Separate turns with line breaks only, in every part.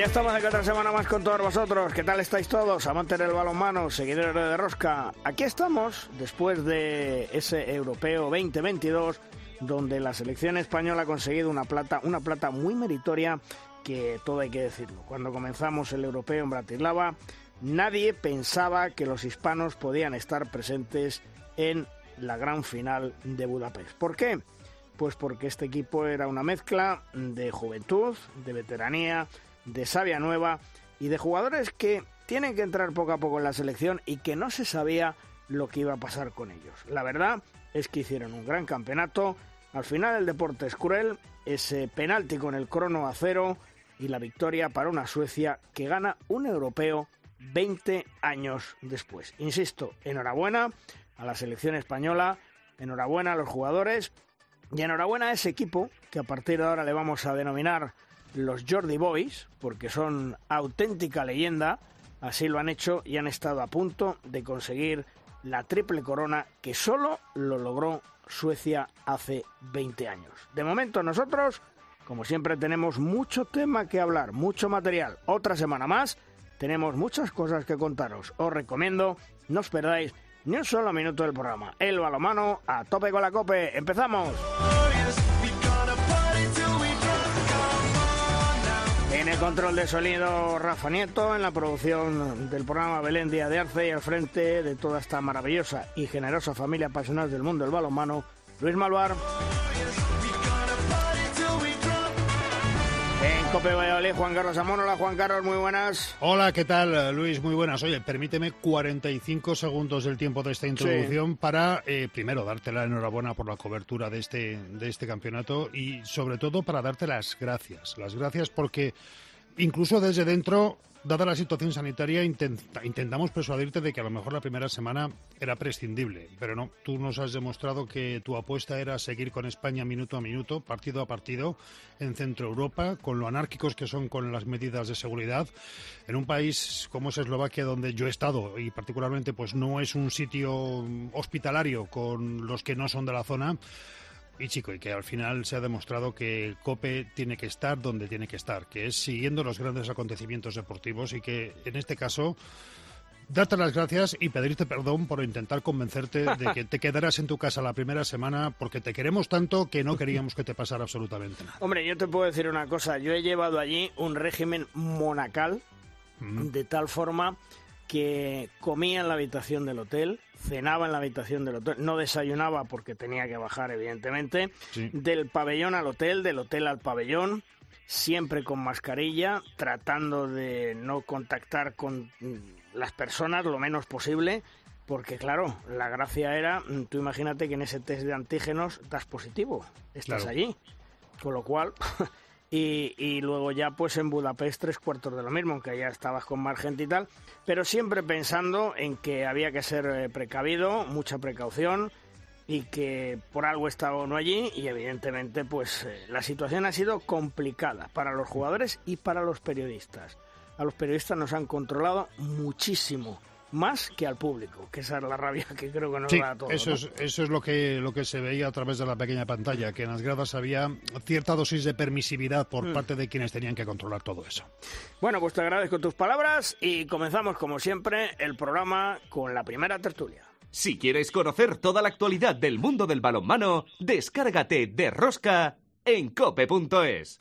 Ya estamos aquí otra semana más con todos vosotros. ¿Qué tal estáis todos? Amantes del balonmano, seguidores de Rosca. Aquí estamos después de ese Europeo 2022 donde la selección española ha conseguido una plata, una plata muy meritoria que todo hay que decirlo. Cuando comenzamos el europeo en Bratislava, nadie pensaba que los hispanos podían estar presentes en la gran final de Budapest. ¿Por qué? Pues porque este equipo era una mezcla de juventud, de veteranía, de savia nueva y de jugadores que tienen que entrar poco a poco en la selección y que no se sabía lo que iba a pasar con ellos. La verdad es que hicieron un gran campeonato. Al final el deporte es cruel, ese penalti con el crono a cero, y la victoria para una Suecia que gana un europeo 20 años después. Insisto, enhorabuena a la selección española, enhorabuena a los jugadores y enhorabuena a ese equipo que a partir de ahora le vamos a denominar los Jordi Boys, porque son auténtica leyenda, así lo han hecho y han estado a punto de conseguir la triple corona que solo lo logró Suecia hace 20 años. De momento nosotros como siempre tenemos mucho tema que hablar, mucho material. Otra semana más, tenemos muchas cosas que contaros. Os recomiendo, no os perdáis ni un solo minuto del programa. El balomano a tope con la cope. ¡Empezamos! El control de sonido, Rafa Nieto, en la producción del programa Belén Díaz de Arce y al frente de toda esta maravillosa y generosa familia apasionada del mundo del balonmano, Luis Malvar. Cope Valladolid, Juan Carlos Amón. Hola, Juan Carlos, muy buenas.
Hola, ¿qué tal, Luis? Muy buenas. Oye, permíteme 45 segundos del tiempo de esta introducción para, eh, primero, darte la enhorabuena por la cobertura de este, de este campeonato y, sobre todo, para darte las gracias. Las gracias porque, incluso desde dentro, dada la situación sanitaria, intentamos persuadirte de que a lo mejor la primera semana era prescindible, pero no, tú nos has demostrado que tu apuesta era seguir con España minuto a minuto, partido a partido, en Centro Europa, con lo anárquicos que son con las medidas de seguridad, en un país como es Eslovaquia, donde yo he estado, y particularmente pues no es un sitio hospitalario con los que no son de la zona, y chico, y que al final se ha demostrado que COPE tiene que estar donde tiene que estar, que es siguiendo los grandes acontecimientos deportivos y que en este caso darte las gracias y pedirte perdón por intentar convencerte de que te quedaras en tu casa la primera semana porque te queremos tanto que no queríamos que te pasara absolutamente nada.
Hombre, yo te puedo decir una cosa, yo he llevado allí un régimen monacal de tal forma que comía en la habitación del hotel, cenaba en la habitación del hotel, no desayunaba porque tenía que bajar, evidentemente, del pabellón al hotel, del hotel al pabellón, siempre con mascarilla, tratando de no contactar con las personas lo menos posible, porque claro, la gracia era, tú imagínate que en ese test de antígenos das positivo, estás allí, con lo cual Y, luego ya pues en Budapest tres cuartos de lo mismo, aunque ya estabas con más gente y tal, pero siempre pensando en que había que ser eh, precavido, mucha precaución y que por algo estaba uno allí y evidentemente pues eh, la situación ha sido complicada para los jugadores y para los periodistas. A los periodistas nos han controlado muchísimo más que al público, que esa es la rabia que creo que nos da a todos.
Eso, es, eso es lo que, lo que se veía a través de la pequeña pantalla, que en las gradas había cierta dosis de permisividad por mm. parte de quienes tenían que controlar todo eso.
Bueno, pues te agradezco tus palabras y comenzamos, como siempre, el programa con la primera tertulia.
Si quieres conocer toda la actualidad del mundo del balonmano, descárgate de Rosca en cope.es.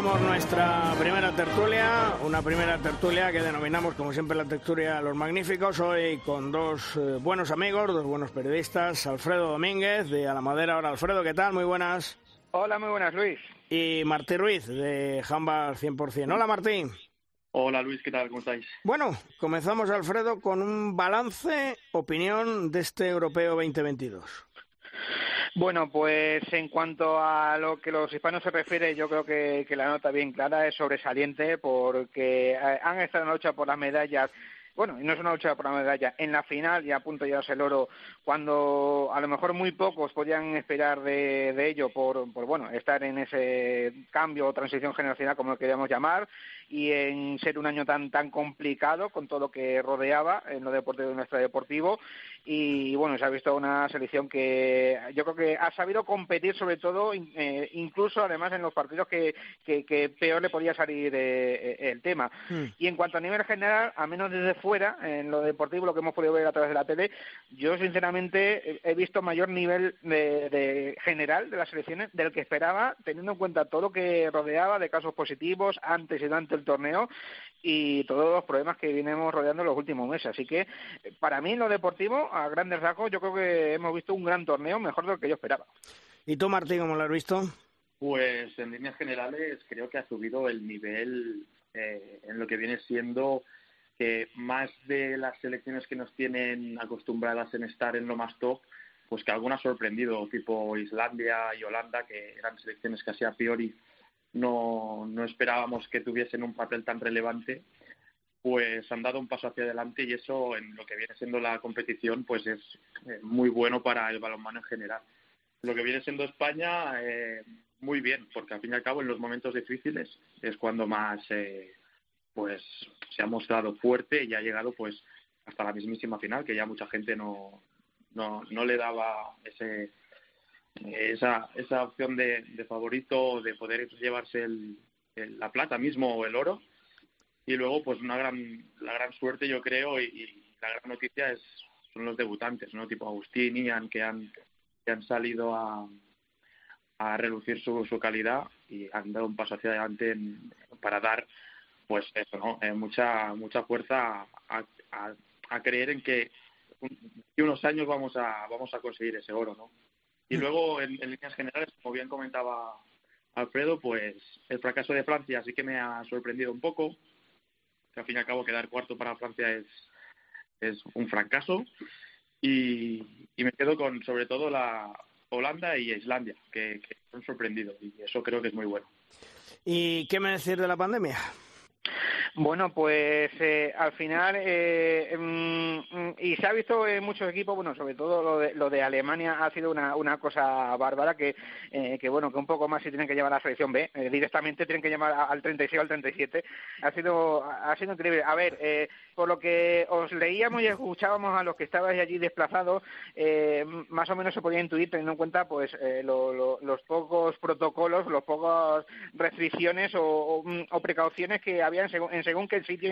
Comenzamos nuestra primera tertulia, una primera tertulia que denominamos como siempre la tertulia Los Magníficos, hoy con dos eh, buenos amigos, dos buenos periodistas, Alfredo Domínguez de A la Madera. Ahora, Alfredo, ¿qué tal? Muy buenas.
Hola, muy buenas, Luis.
Y Martí Ruiz de Jamba 100%. Hola, Martí.
Hola Luis, ¿qué tal? ¿Cómo estáis?
Bueno, comenzamos Alfredo con un balance, opinión de este Europeo 2022.
Bueno, pues en cuanto a lo que los hispanos se refiere, yo creo que, la nota bien clara es sobresaliente porque eh, han estado en la lucha por las medallas. Bueno, y no es una lucha por la medalla, en la final y a punto de el oro, cuando a lo mejor muy pocos podían esperar de, de ello por, por, bueno, estar en ese cambio o transición generacional, como lo queríamos llamar, y en ser un año tan tan complicado con todo lo que rodeaba en lo deportivo de nuestro deportivo y bueno se ha visto una selección que yo creo que ha sabido competir sobre todo eh, incluso además en los partidos que, que, peor le podía salir eh, eh, el tema hmm. y en cuanto a nivel general a menos desde fuera en lo deportivo lo que hemos podido ver a través de la tele yo sinceramente he visto mayor nivel de, de general de las selecciones del que esperaba teniendo en cuenta todo lo que rodeaba de casos positivos antes y durante el torneo y todos los problemas que vinimos rodeando en los últimos meses. Así que para mí en lo deportivo, a grandes rasgos, yo creo que hemos visto un gran torneo, mejor de lo que yo esperaba.
¿Y tú, Martín, cómo lo has visto?
Pues en líneas generales creo que ha subido el nivel eh, en lo que viene siendo que más de las selecciones que nos tienen acostumbradas en estar en lo más top, pues que algunas sorprendido, tipo Islandia y Holanda, que eran selecciones casi a priori no, no esperábamos que tuviesen un papel tan relevante, pues han dado un paso hacia adelante y eso en lo que viene siendo la competición pues es eh, muy bueno para el balonmano en general. Lo que viene siendo España, eh, muy bien, porque al fin y al cabo en los momentos difíciles es cuando más eh, pues se ha mostrado fuerte y ha llegado pues hasta la mismísima final, que ya mucha gente no, no, no le daba ese, esa, esa opción de, de favorito, de poder llevarse el, la plata mismo o el oro. Y luego, pues una gran, la gran suerte, yo creo, y, la gran noticia es son los debutantes, ¿no? Tipo Agustín, y Ian, que han, que han salido a, a reducir su, su calidad y han dado un paso hacia adelante para dar, pues eso, ¿no? Eh, mucha, mucha fuerza a, a, a creer en que en unos años vamos a, vamos a conseguir ese oro, ¿no? Y mm. luego, en, líneas generales, como bien comentaba Alfredo, pues el fracaso de Francia sí que me ha sorprendido un poco. Que al fin y al cabo quedar cuarto para Francia es, es un fracaso. Y, y me quedo con sobre todo la Holanda y Islandia, que, que han sorprendido. Y eso creo que es muy bueno.
¿Y qué me decir de la pandemia?
Bueno, pues eh, al final, eh, mm, y se ha visto en muchos equipos, bueno, sobre todo lo de, lo de Alemania ha sido una, una cosa bárbara que, eh, que, bueno, que un poco más si tienen que llevar a la selección B, eh, directamente tienen que llamar al 36 o al 37. Ha sido, ha sido increíble. A ver, eh, por lo que os leíamos y escuchábamos a los que estabais allí desplazados, eh, más o menos se podía intuir teniendo en cuenta pues eh, lo, lo, los pocos protocolos, los pocos restricciones o, o precauciones que había en, según, en según qué sitio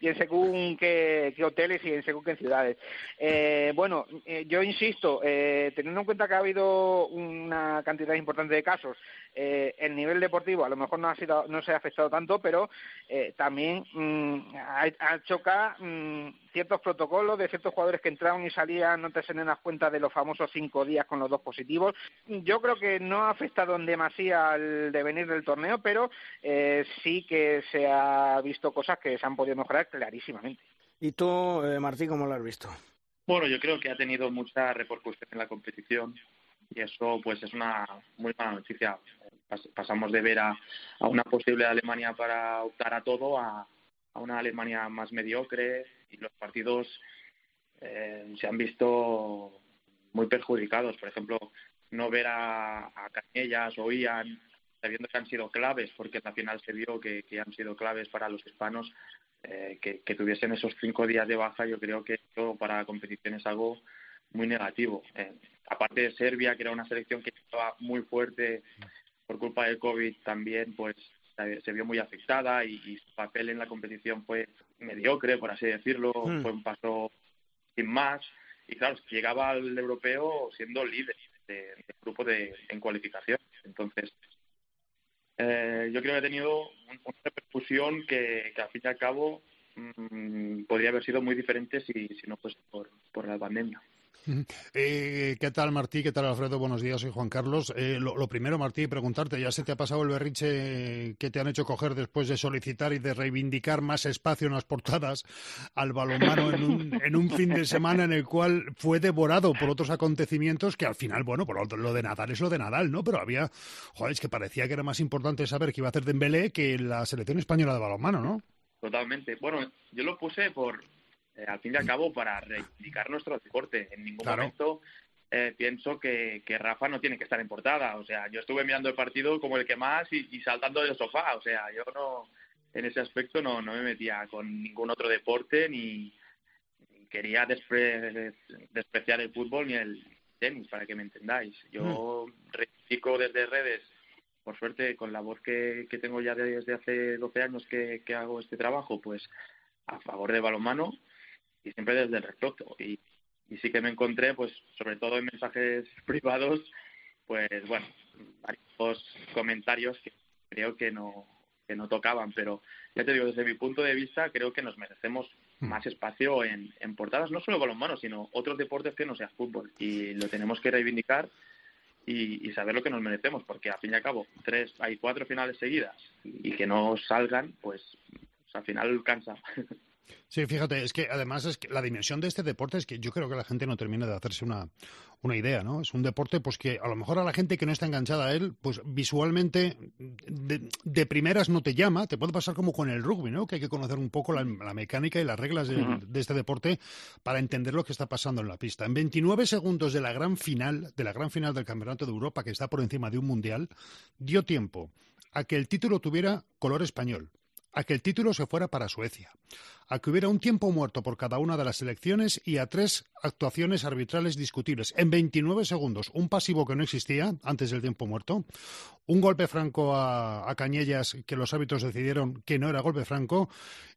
y en, según qué, hoteles y en según qué ciudades. Eh, bueno, eh, yo insisto, eh, teniendo en cuenta que ha habido una cantidad importante de casos, eh, el nivel deportivo a lo mejor no ha sido, no se ha afectado tanto, pero también mmm, ha, ha chocado mmm, ciertos protocolos de ciertos jugadores que entraban y salían, no te se das cuenta de los famosos cinco días con los dos positivos. Yo creo que no ha afectado en demasía al devenir del torneo, pero eh, sí que se ha visto cosas que se han podido mejorar clarísimamente.
¿Y tú, eh, Martín, cómo lo has visto?
Bueno, yo creo que ha tenido mucha repercusión en la competición y eso pues es una muy mala noticia. pasamos de ver a, a una posible Alemania para optar a todo a, a una Alemania más mediocre y los partidos eh, se han visto muy perjudicados. Por ejemplo, no ver a, a Cañellas o Ian sabiendo que han sido claves, porque en la final se vio que, han sido claves para los hispanos, eh, que, que, tuviesen esos cinco días de baja, yo creo que esto para la competición es algo muy negativo. Eh, aparte de Serbia, que era una selección que estaba muy fuerte por culpa del COVID, también pues se vio muy afectada y, y, su papel en la competición fue mediocre, por así decirlo, mm. fue un paso sin más. Y claro, llegaba al europeo siendo líder del de grupo de, en cualificación. Entonces, eh, yo creo que ha tenido una repercusión que, que al fin y al cabo mm, podría haber sido muy diferente si, si no fuese por, por la pandemia.
Eh, ¿Qué tal, Martí? ¿Qué tal, Alfredo? Buenos días, soy Juan Carlos. Eh, lo, primero, Martí, preguntarte, ¿ya se te ha pasado el berriche que te han hecho coger después de solicitar y de reivindicar más espacio en las portadas al balonmano en un, en un fin de semana en el cual fue devorado por otros acontecimientos que al final, bueno, por lo de Nadal es lo de Nadal, ¿no? Pero había, joder, es que parecía que era más importante saber qué iba a hacer Dembélé que la selección española de balonmano, ¿no?
Totalmente. Bueno, yo lo puse por, eh, al fin y al cabo para reivindicar nuestro deporte. En ningún momento eh, pienso que, Rafa no tiene que estar en portada. O sea, yo estuve mirando el partido como el que más y, saltando del sofá. O sea, yo no, en ese aspecto no, no me metía con ningún otro deporte ni, quería despreciar el fútbol ni el tenis, para que me entendáis. Yo mm. reivindico desde redes por suerte, con la voz que, tengo ya desde hace 12 años que, que, hago este trabajo, pues a favor del balonmano y siempre desde el respeto. Y, y sí que me encontré, pues sobre todo en mensajes privados, pues bueno, varios comentarios que creo que no, que no tocaban, pero ya te digo, desde mi punto de vista, creo que nos merecemos hmm. más espacio en, en portadas, no solo balonmano, sino otros deportes que no sea fútbol. Y lo tenemos que reivindicar y, y, saber lo que nos merecemos, porque al fin y al cabo, tres, hay cuatro finales seguidas y que no salgan, pues, pues al final cansa.
Sí, fíjate, es que además es que la dimensión de este deporte es que yo creo que la gente no termina de hacerse una, una idea, ¿no? Es un deporte pues que a lo mejor a la gente que no está enganchada a él, pues visualmente de, primeras no te llama, te puede pasar como con el rugby, ¿no? Que hay que conocer un poco la, mecánica y las reglas de, de, este deporte para entender lo que está pasando en la pista. En 29 segundos de la gran final, de la gran final del Campeonato de Europa, que está por encima de un mundial, dio tiempo a que el título tuviera color español a que el título se fuera para Suecia, a que hubiera un tiempo muerto por cada una de las elecciones y a tres actuaciones arbitrales discutibles en 29 segundos, un pasivo que no existía antes del tiempo muerto, un golpe franco a, Cañellas que los árbitros decidieron que no era golpe franco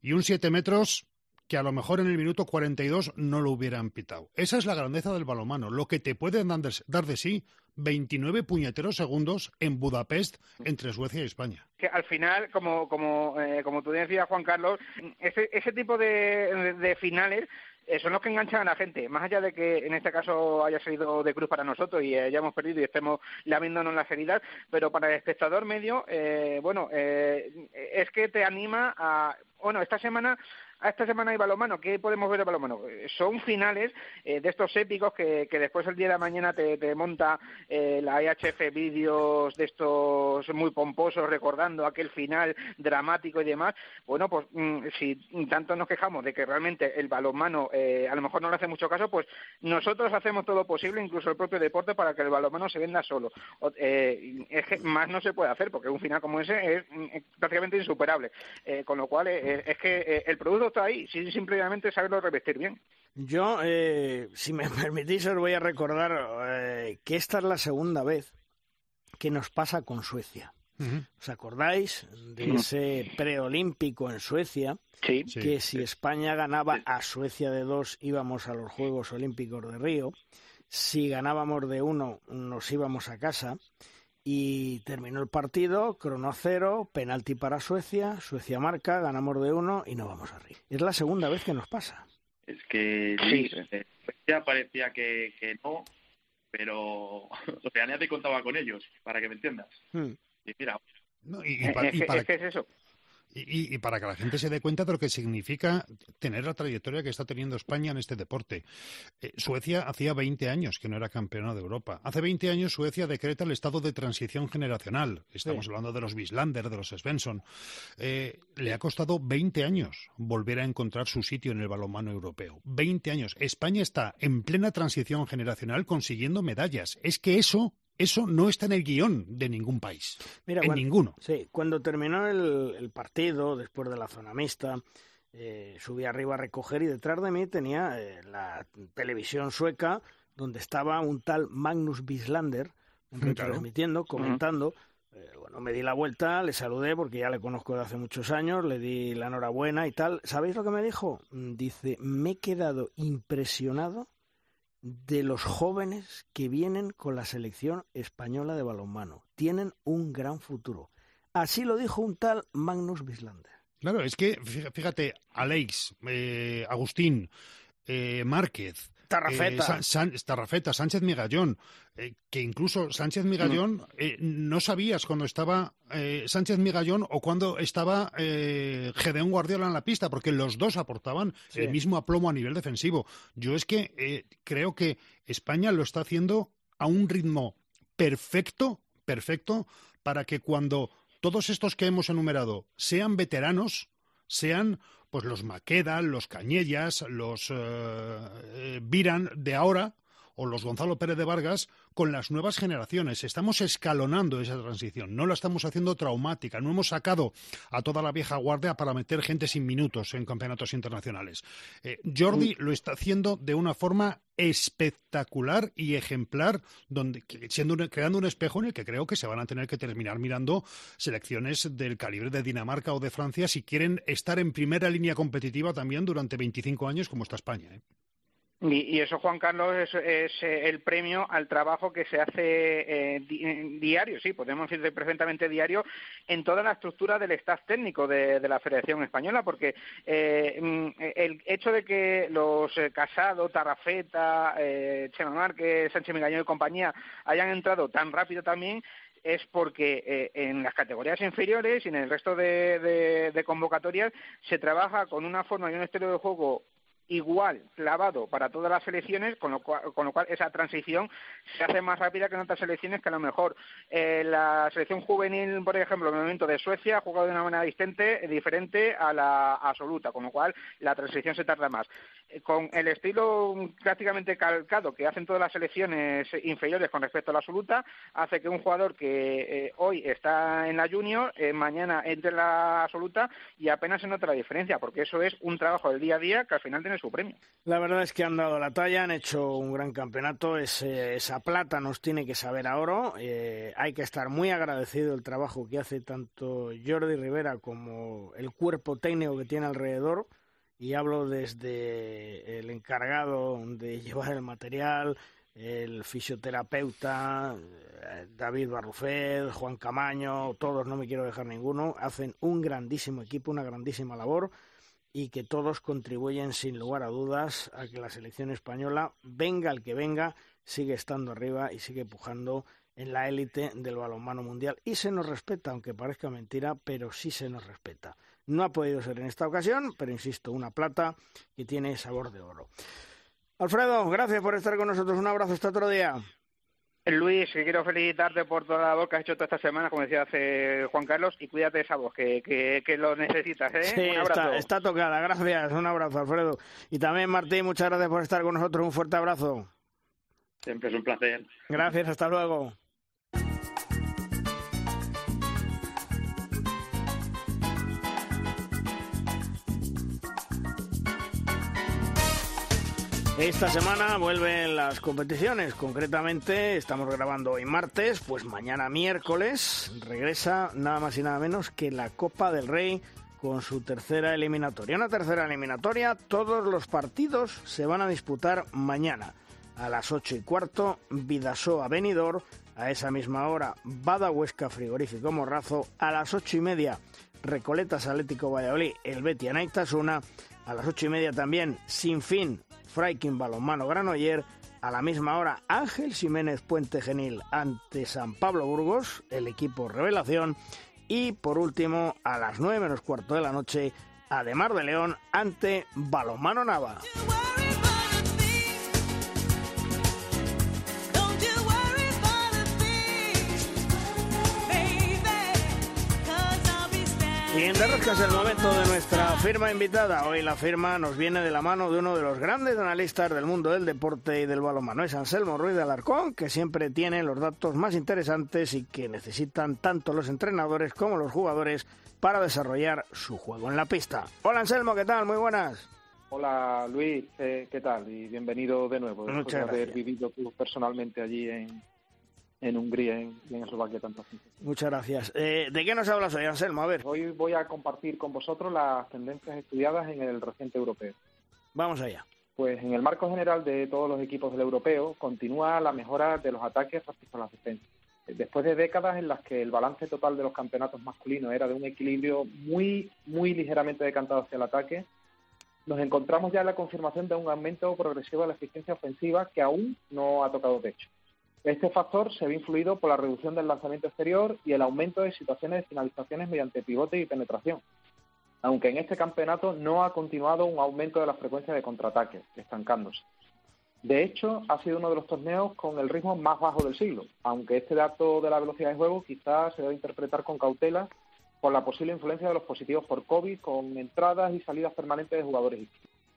y un siete metros que a lo mejor en el minuto 42 no lo hubieran pitado. Esa es la grandeza del balomano, lo que te pueden dar de sí 29 puñeteros segundos en Budapest entre Suecia y España.
Que al final, como, como, eh, como tú decías, Juan Carlos, ese, ese tipo de, de finales eh, son los que enganchan a la gente, más allá de que en este caso haya salido de cruz para nosotros y hayamos perdido y estemos laviéndonos las heridas, pero para el espectador medio, eh, bueno, eh, es que te anima a... Bueno, esta semana a esta semana hay balomano. ¿Qué podemos ver de balomano? Eh, son finales eh, de estos épicos que, después el día de la mañana te, monta eh, la EHF vídeos de estos muy pomposos recordando aquel final dramático y demás. Bueno, pues mm, si tanto nos quejamos de que realmente el balonmano a lo mejor no le hace mucho caso, pues nosotros hacemos todo lo posible, incluso el propio deporte, para que el balonmano se venda solo. es que más no se puede hacer porque un final como ese es mm, prácticamente insuperable. con lo cual es que el producto está ahí, simplemente saberlo revestir bien.
Yo, eh, si me permitís, os voy a recordar eh, que esta es la segunda vez que nos pasa con Suecia. ¿Os acordáis de ese preolímpico en Suecia?
Sí.
Que si España ganaba a Suecia de dos, íbamos a los Juegos Olímpicos de Río. Si ganábamos de uno, nos íbamos a casa y terminó el partido, crono cero, penalti para Suecia, Suecia marca, ganamos de uno y no vamos a reír. Es la segunda vez que nos pasa.
Es que sí, ya parecía que, que no, pero o sea, nadie contaba con ellos, para que me entiendas. Hmm. Y mira,
y, para, ¿Qué es eso?
Y, para que la gente se dé cuenta de lo que significa tener la trayectoria que está teniendo España en este deporte. Eh, Suecia hacía 20 años que no era campeona de Europa. Hace 20 años Suecia decreta el estado de transición generacional. Estamos hablando de los Bislander, de los Svensson. Eh, le ha costado 20 años volver a encontrar su sitio en el balonmano europeo. 20 años. España está en plena transición generacional consiguiendo medallas. Es que eso eso no está en el guion de ningún país. Mira, en ninguno.
Sí, cuando terminó el, partido, después de la zona mixta, eh, subí arriba a recoger y detrás de mí tenía eh, la televisión sueca donde estaba un tal Magnus Bislander transmitiendo, comentando. Eh, bueno, me di la vuelta, le saludé porque ya le conozco de hace muchos años, le di la enhorabuena y tal. ¿Sabéis lo que me dijo? Mm, dice, me he quedado impresionado de los jóvenes que vienen con la selección española de balonmano. Tienen un gran futuro. Así lo dijo un tal Magnus Bislander.
Claro, es que fíjate, Alex, eh, Agustín, eh, Márquez,
Tarrafeta.
Eh, Tarrafeta, Sánchez Migallón, eh, que incluso Sánchez Migallón
Mm.
eh, no sabías cuando estaba Sánchez Migallón o cuando estaba Gedeón Guardiola en la pista, porque los dos aportaban
Sí.
el mismo aplomo a nivel defensivo. Yo es que creo que España lo está haciendo a un ritmo perfecto, perfecto, para que cuando todos estos que hemos enumerado sean veteranos, sean pues los Maqueda, los Cañellas, los eh, eh, Viran de ahora o los Gonzalo Pérez de Vargas con las nuevas generaciones. Estamos escalonando esa transición, no la estamos haciendo traumática, no hemos sacado a toda la vieja guardia para meter gente sin minutos en campeonatos internacionales. Eh, Jordi lo está haciendo de una forma espectacular y ejemplar, donde siendo un- creando un espejo en el que creo que se van a tener que terminar mirando selecciones del calibre de Dinamarca o de Francia si quieren estar en primera línea competitiva también durante 25 años como está España. ¿eh?
Y, eso, Juan Carlos, es, eh, el premio al trabajo que se hace eh, di- diario, sí, podemos decir perfectamente diario, en toda la estructura del staff técnico de, la Federación Española, porque eh, mm, el hecho de que los eh, Casado, Tarrafeta, eh, Chema Márquez, Sánchez Migallón y compañía hayan entrado tan rápido también es porque eh, en las categorías inferiores y en el resto de, de- de convocatorias se trabaja con una forma y un estilo de juego igual, clavado para todas las selecciones, con lo cual, con lo cual esa transición se hace más rápida que en otras selecciones que a lo mejor eh, la selección juvenil, por ejemplo, en el momento de Suecia ha jugado de una manera distinta, diferente a la absoluta, con lo cual la transición se tarda más. Con el estilo prácticamente calcado que hacen todas las selecciones inferiores con respecto a la absoluta, hace que un jugador que eh, hoy está en la junior, eh, mañana entre en la absoluta y apenas se nota la diferencia, porque eso es un trabajo del día a día que al final tiene su premio.
La verdad es que han dado la talla, han hecho un gran campeonato. Esa plata nos tiene que saber a oro. Eh, hay que estar muy agradecido del trabajo que hace tanto Jordi Rivera como el cuerpo técnico que tiene alrededor. Y hablo desde el encargado de llevar el material, el fisioterapeuta, eh, David Barrufet, Juan Camaño, todos, no me quiero dejar ninguno, hacen un grandísimo equipo, una grandísima labor y que todos contribuyen sin lugar a dudas a que la selección española, venga el que venga, sigue estando arriba y sigue pujando en la élite del balonmano mundial. Y se nos respeta, aunque parezca mentira, pero sí se nos respeta. No ha podido ser en esta ocasión, pero insisto, una plata que tiene sabor de oro. Alfredo, gracias por estar con nosotros. Un abrazo hasta otro día.
Luis, que quiero felicitarte por toda la labor que has hecho toda esta semana, como decía hace Juan Carlos, y cuídate de esa voz, que, que, que lo necesitas, ¿eh?
Sí,
Un abrazo.
está, está tocada. Gracias. Un abrazo, Alfredo. Y también, Martín, muchas gracias por estar con nosotros. Un fuerte abrazo.
Siempre es un placer.
Gracias, hasta luego. Esta semana vuelven las competiciones, concretamente estamos grabando hoy martes, pues mañana miércoles regresa nada más y nada menos que la Copa del Rey con su tercera eliminatoria. Una tercera eliminatoria, todos los partidos se van a disputar mañana a las 8 y cuarto, Vidasoa Benidorm, a esa misma hora Bada Huesca Frigorífico Morrazo, a las ocho y media Recoletas Atlético Valladolid, el Betia Naitasuna, a las ocho y media también Sin Fin Fraikin Balonmano Granoller, a la misma hora Ángel Jiménez Puente Genil ante San Pablo Burgos, el equipo Revelación, y por último a las nueve menos cuarto de la noche Ademar de León ante Balonmano Nava. Y en Derrosca es el momento de nuestra firma invitada. Hoy la firma nos viene de la mano de uno de los grandes analistas del mundo del deporte y del balonmano. Es Anselmo Ruiz de Alarcón, que siempre tiene los datos más interesantes y que necesitan tanto los entrenadores como los jugadores para desarrollar su juego en la pista. Hola Anselmo, ¿qué tal? Muy buenas.
Hola Luis, eh, ¿qué tal? Y bienvenido de nuevo. Después
Muchas
de haber
gracias.
vivido tú personalmente allí en, en Hungría en- y en Eslovaquia tanto.
Muchas gracias. Eh, ¿De qué nos hablas hoy, Anselmo? A ver,
Hoy voy a compartir con vosotros las tendencias estudiadas en el reciente europeo.
vamos allá.
Pues en el marco general de todos los equipos del europeo continúa la mejora de los ataques respecto a las defensas. después de décadas en las que el balance total de los campeonatos masculinos era de un equilibrio muy, muy ligeramente decantado hacia el ataque, nos encontramos ya en la confirmación de un aumento progresivo de la eficiencia ofensiva que aún no ha tocado techo. Este factor se ve influido por la reducción del lanzamiento exterior y el aumento de situaciones de finalizaciones mediante pivote y penetración, aunque en este campeonato no ha continuado un aumento de la frecuencia de contraataques, estancándose. De hecho, ha sido uno de los torneos con el ritmo más bajo del siglo, aunque este dato de la velocidad de juego quizás se debe interpretar con cautela por la posible influencia de los positivos por COVID con entradas y salidas permanentes de jugadores.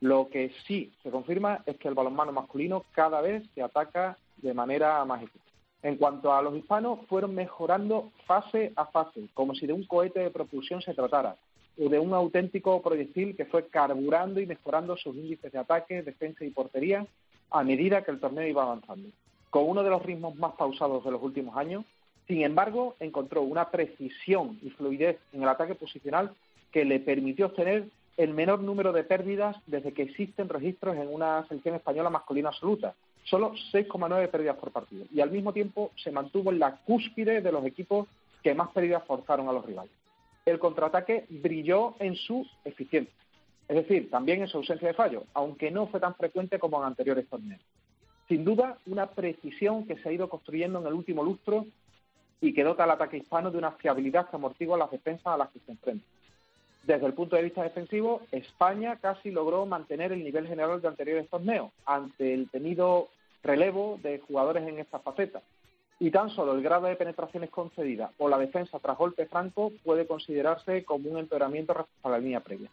Lo que sí se confirma es que el balonmano masculino cada vez se ataca de manera más eficaz. En cuanto a los hispanos, fueron mejorando fase a fase, como si de un cohete de propulsión se tratara, o de un auténtico proyectil que fue carburando y mejorando sus índices de ataque, defensa y portería a medida que el torneo iba avanzando. Con uno de los ritmos más pausados de los últimos años, sin embargo, encontró una precisión y fluidez en el ataque posicional que le permitió obtener el menor número de pérdidas desde que existen registros en una selección española masculina absoluta, solo 6,9 pérdidas por partido, y al mismo tiempo se mantuvo en la cúspide de los equipos que más pérdidas forzaron a los rivales. El contraataque brilló en su eficiencia, es decir, también en su ausencia de fallo, aunque no fue tan frecuente como en anteriores torneos. Sin duda, una precisión que se ha ido construyendo en el último lustro y que dota al ataque hispano de una fiabilidad que amortigua las defensas a las que se enfrenta. Desde el punto de vista defensivo, España casi logró mantener el nivel general de anteriores torneos ante el tenido relevo de jugadores en esta faceta. Y tan solo el grado de penetraciones concedidas o la defensa tras golpe franco puede considerarse como un empeoramiento respecto a la línea previa.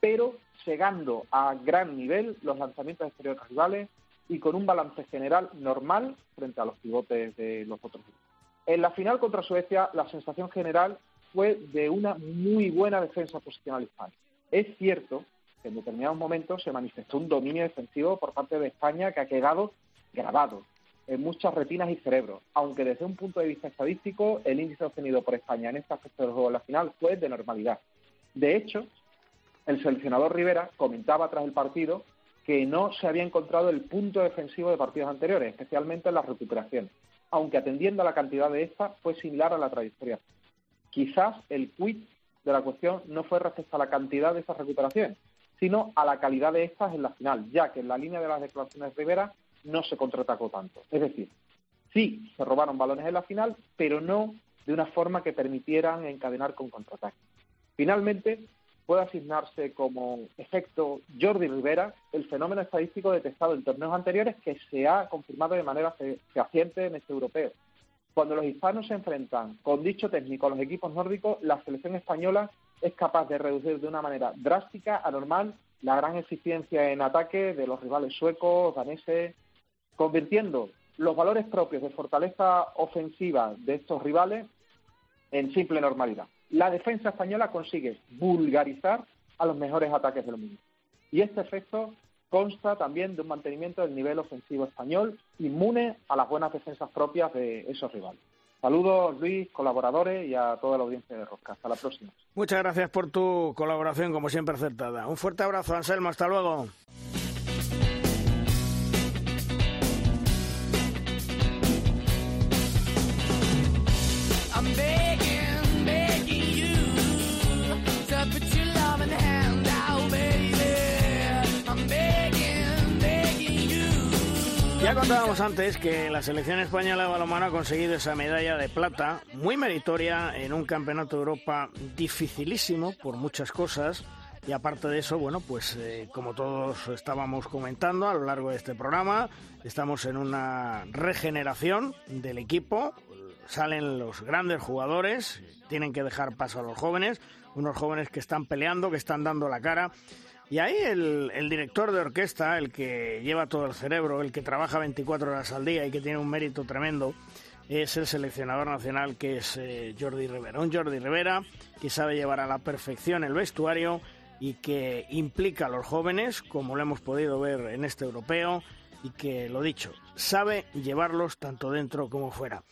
Pero llegando a gran nivel los lanzamientos exteriores rivales y con un balance general normal frente a los pivotes de los otros. En la final contra Suecia, la sensación general fue de una muy buena defensa posicional hispana. Es cierto que en determinados momentos se manifestó un dominio defensivo por parte de España que ha quedado grabado en muchas retinas y cerebros, aunque desde un punto de vista estadístico el índice obtenido por España en este aspecto del juego en la final fue de normalidad. De hecho, el seleccionador Rivera comentaba tras el partido que no se había encontrado el punto defensivo de partidos anteriores, especialmente en las recuperaciones aunque atendiendo a la cantidad de estas fue similar a la trayectoria. Quizás el quid de la cuestión no fue respecto a la cantidad de estas recuperaciones, sino a la calidad de estas en la final, ya que en la línea de las declaraciones de Rivera no se contraatacó tanto. Es decir, sí se robaron balones en la final, pero no de una forma que permitieran encadenar con contraataque. Finalmente, puede asignarse como efecto Jordi Rivera el fenómeno estadístico detectado en torneos anteriores que se ha confirmado de manera fehaciente en este europeo. Cuando los hispanos se enfrentan con dicho técnico a los equipos nórdicos, la selección española es capaz de reducir de una manera drástica, anormal, la gran eficiencia en ataque de los rivales suecos, daneses, convirtiendo los valores propios de fortaleza ofensiva de estos rivales en simple normalidad la defensa española consigue vulgarizar a los mejores ataques del mundo. Y este efecto consta también de un mantenimiento del nivel ofensivo español inmune a las buenas defensas propias de esos rivales. Saludos, Luis, colaboradores y a toda la audiencia de Rosca. Hasta la próxima.
Muchas gracias por tu colaboración, como siempre acertada. Un fuerte abrazo, Anselmo. Hasta luego. Contábamos antes que la selección española de balonmano ha conseguido esa medalla de plata, muy meritoria en un campeonato de Europa dificilísimo por muchas cosas. Y aparte de eso, bueno, pues eh, como todos estábamos comentando a lo largo de este programa, estamos en una regeneración del equipo. Salen los grandes jugadores, tienen que dejar paso a los jóvenes, unos jóvenes que están peleando, que están dando la cara y ahí el, director de orquesta, el que lleva todo el cerebro, el que trabaja 24 horas al día y que tiene un mérito tremendo, es el seleccionador nacional que es eh, Jordi Rivera. Un Jordi Rivera que sabe llevar a la perfección el vestuario y que implica a los jóvenes, como lo hemos podido ver en este europeo, y que, lo dicho, sabe llevarlos tanto dentro como fuera.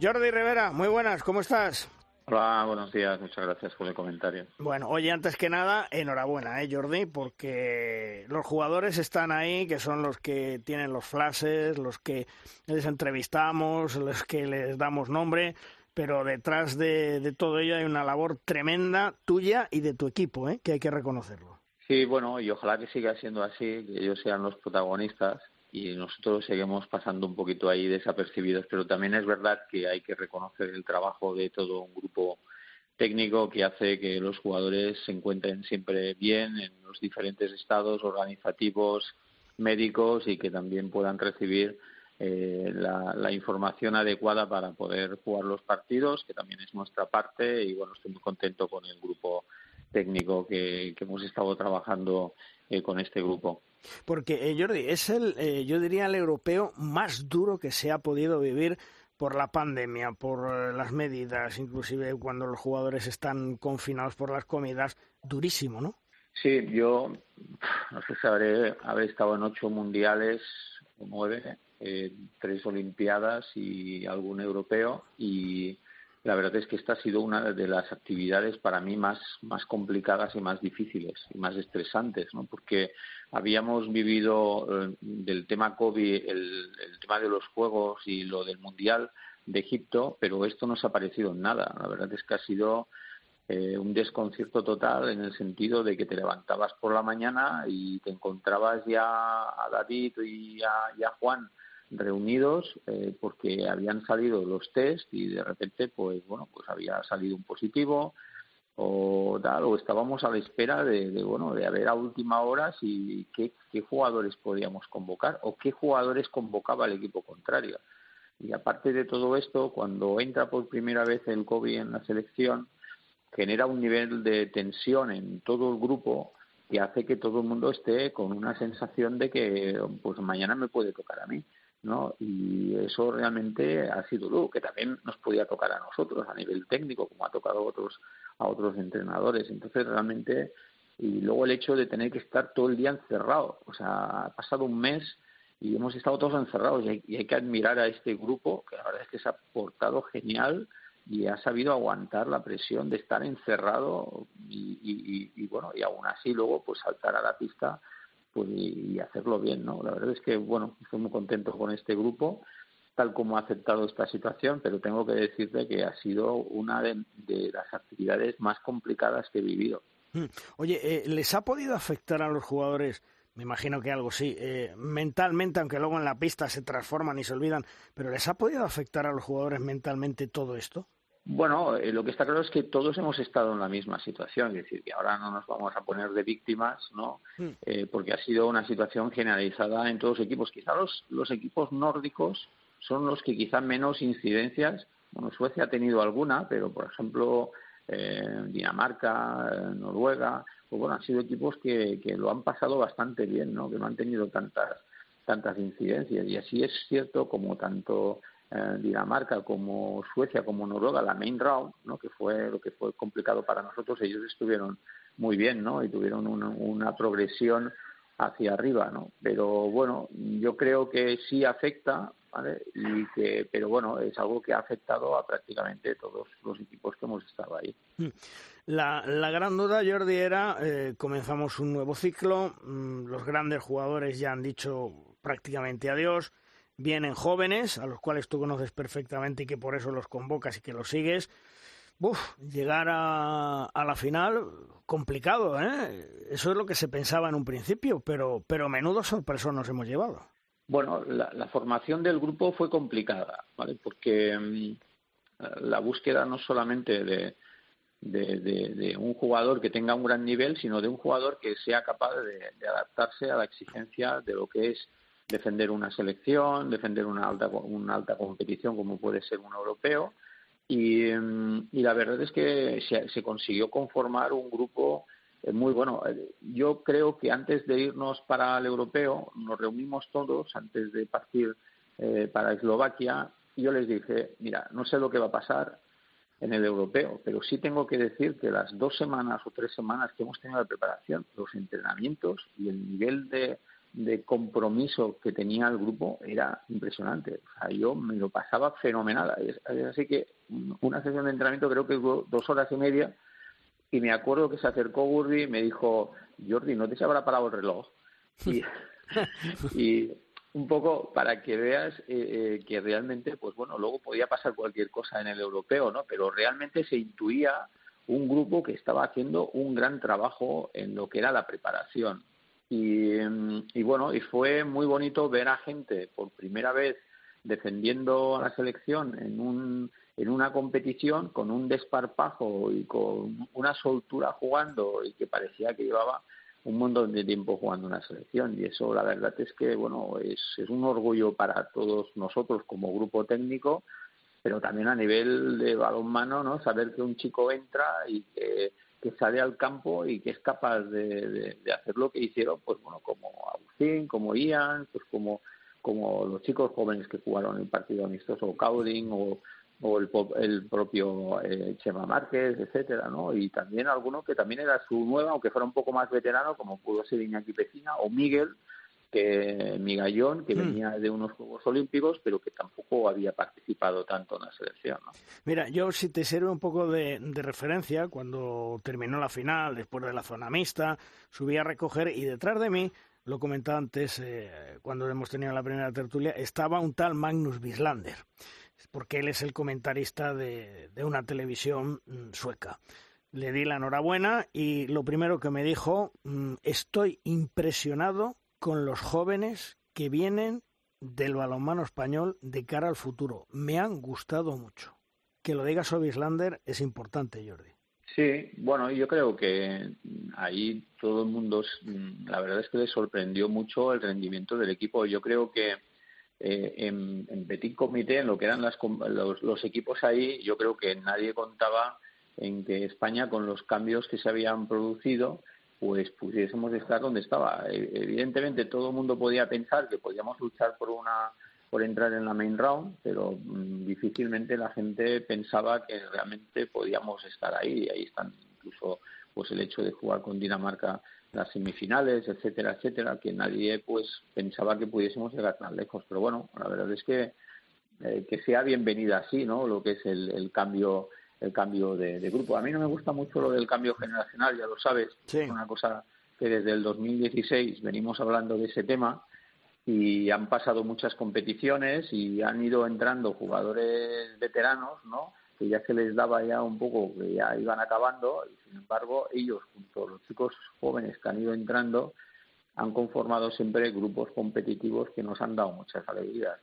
Jordi Rivera, muy buenas, ¿cómo estás?
Hola, buenos días, muchas gracias por el comentario.
Bueno, oye, antes que nada, enhorabuena, ¿eh, Jordi? Porque los jugadores están ahí, que son los que tienen los flashes, los que les entrevistamos, los que les damos nombre, pero detrás de, de todo ello hay una labor tremenda tuya y de tu equipo, ¿eh? que hay que reconocerlo.
Sí, bueno, y ojalá que siga siendo así, que ellos sean los protagonistas y nosotros seguimos pasando un poquito ahí desapercibidos, pero también es verdad que hay que reconocer el trabajo de todo un grupo técnico que hace que los jugadores se encuentren siempre bien en los diferentes estados organizativos, médicos y que también puedan recibir eh, la, información adecuada para poder jugar los partidos, que también es nuestra parte y bueno, estoy muy contento con el grupo técnico que, hemos estado trabajando eh, con este grupo.
Porque, eh, Jordi, es el, eh, yo diría, el europeo más duro que se ha podido vivir por la pandemia, por eh, las medidas, inclusive cuando los jugadores están confinados por las comidas, durísimo, ¿no?
Sí, yo no sé si habré, estado en ocho mundiales o nueve, tres olimpiadas y algún europeo y la verdad es que esta ha sido una de las actividades para mí más, más complicadas y más difíciles y más estresantes, ¿no? porque habíamos vivido eh, del tema COVID, el, tema de los Juegos y lo del Mundial de Egipto, pero esto no se ha parecido en nada. La verdad es que ha sido eh, un desconcierto total en el sentido de que te levantabas por la mañana y te encontrabas ya a David y a Juan reunidos eh, porque habían salido los test y de repente pues bueno pues había salido un positivo o tal o estábamos a la espera de, bueno de ver a última hora si qué, jugadores podíamos convocar o qué jugadores convocaba el equipo contrario. Y aparte de todo esto cuando entra por primera vez el covid en la selección genera un nivel de tensión en todo el grupo que hace que todo el mundo esté con una sensación de que pues mañana me puede tocar a mí ¿no? Y eso realmente ha sido duro, que también nos podía tocar a nosotros a nivel técnico, como ha tocado a otros, a otros entrenadores. Entonces, realmente, y luego el hecho de tener que estar todo el día encerrado, o sea, ha pasado un mes y hemos estado todos encerrados y hay, que admirar a este grupo, que la verdad es que se ha portado genial y ha sabido aguantar la presión de estar encerrado y, y, y bueno, y aún así luego pues saltar a la pista pues, y, hacerlo bien, ¿no? La verdad es que, bueno, estoy muy contento con este grupo, tal como ha aceptado esta situación, pero tengo que decirte que ha sido una de, las actividades más complicadas que he vivido.
Hmm. Oye, eh, ¿les ha podido afectar a los jugadores? Me imagino que algo sí, eh, mentalmente, aunque luego en la pista se transforman y se olvidan, pero ¿les ha podido afectar a los jugadores mentalmente todo esto?
Bueno, eh, lo que está claro es que todos hemos estado en la misma situación, es decir, que ahora no nos vamos a poner de víctimas, ¿no? Hmm. Eh, porque ha sido una situación generalizada en todos los equipos. Quizá los, los equipos nórdicos son los que quizá menos incidencias, bueno, Suecia ha tenido alguna, pero por ejemplo eh, Dinamarca, Noruega, pues bueno, han sido equipos que, que lo han pasado bastante bien, ¿no? Que no han tenido tantas tantas incidencias y así es cierto como tanto eh, Dinamarca como Suecia como Noruega la main round no que fue lo que fue complicado para nosotros ellos estuvieron muy bien no y tuvieron una, progresión hacia arriba no pero bueno yo creo que sí afecta ¿vale? y que pero bueno es algo que ha afectado a prácticamente todos los equipos que hemos estado ahí
mm. la, la gran duda Jordi era eh, comenzamos un nuevo ciclo mm, los grandes jugadores ya han dicho prácticamente adiós vienen jóvenes, a los cuales tú conoces perfectamente y que por eso los convocas y que los sigues. Uf, llegar a, a la final, complicado, ¿eh? Eso es lo que se pensaba en un principio, pero, pero menudo sorpreso nos hemos llevado.
Bueno, la, formación del grupo fue complicada. Porque mm, la búsqueda no solamente de, de, un jugador que tenga un gran nivel, sino de un jugador que sea capaz de adaptarse a la exigencia de lo que es defender una selección, defender una alta, una alta competición como puede ser un europeo. Y, y la verdad es que se, consiguió conformar un grupo eh, muy bueno. Yo creo que antes de irnos para el europeo, nos reunimos todos antes de partir eh, para Eslovaquia y yo les dije, mira, no sé lo que va a pasar en el europeo, pero sí tengo que decir que las dos semanas o tres semanas que hemos tenido de preparación, los entrenamientos y el nivel de, de compromiso que tenía el grupo era impresionante. O sea, yo me lo pasaba fenomenal. Así que una sesión de entrenamiento creo que duró dos horas y media y me acuerdo que se acercó Gurdi y me dijo, Jordi, ¿no te se habrá parado el reloj? Y, un poco para que veas eh, eh, que realmente, pues bueno, luego podía pasar cualquier cosa en el europeo, ¿no? Pero realmente se intuía un grupo que estaba haciendo un gran trabajo en lo que era la preparación. Y, bueno, y fue muy bonito ver a gente por primera vez defendiendo a la selección en un en una competición con un desparpajo y con una soltura jugando y que parecía que llevaba un montón de tiempo jugando una selección. Y eso la verdad es que bueno es, es un orgullo para todos nosotros como grupo técnico pero también a nivel de balonmano no saber que un chico entra y que, sale al campo y que es capaz de, hacer lo que hicieron pues bueno como Agustín como Ian pues como los chicos jóvenes que jugaron el partido amistoso o Cowding o, o el, el propio eh, Chema Márquez, etcétera, ¿no? Y también alguno que también era su nueva, aunque fuera un poco más veterano, como pudo ser Iñaki Pecina o Miguel, que Migallón, que mm. venía de unos Juegos Olímpicos, pero que tampoco había participado tanto en la selección. ¿no?
Mira, yo si te sirve un poco de, referencia, cuando terminó la final, después de la zona mixta, subí a recoger y detrás de mí, lo comentaba antes, eh, cuando hemos tenido la primera tertulia, estaba un tal Magnus Bislander porque él es el comentarista de, una televisión mm, sueca. Le di la enhorabuena y lo primero que me dijo, mm, estoy impresionado con los jóvenes que vienen del balonmano español de cara al futuro. Me han gustado mucho. Que lo diga Sobislander es importante, Jordi.
Sí, bueno, yo creo que ahí todo el mundo, la verdad es que le sorprendió mucho el rendimiento del equipo. Yo creo que eh, en, en, Petit Comité, en lo que eran las, los, equipos ahí, yo creo que nadie contaba en que España, con los cambios que se habían producido, pues pudiésemos estar donde estaba. E, evidentemente, todo el mundo podía pensar que podíamos luchar por una por entrar en la main round, pero mm, difícilmente la gente pensaba que realmente podíamos estar ahí. Y ahí están incluso pues el hecho de jugar con Dinamarca las semifinales, etcétera, etcétera, que nadie pues pensaba que pudiésemos llegar tan lejos. Pero bueno, la verdad es que eh, que sea bienvenida así, ¿no? Lo que es el, el cambio el cambio de, grupo. A mí no me gusta mucho lo del cambio generacional, ya lo sabes. Es una cosa que desde el 2016 venimos hablando de ese tema y han pasado muchas competiciones y han ido entrando jugadores veteranos, ¿no? que ya se les daba ya un poco, que ya iban acabando, y sin embargo ellos, junto a los chicos jóvenes que han ido entrando, han conformado siempre grupos competitivos que nos han dado muchas alegrías.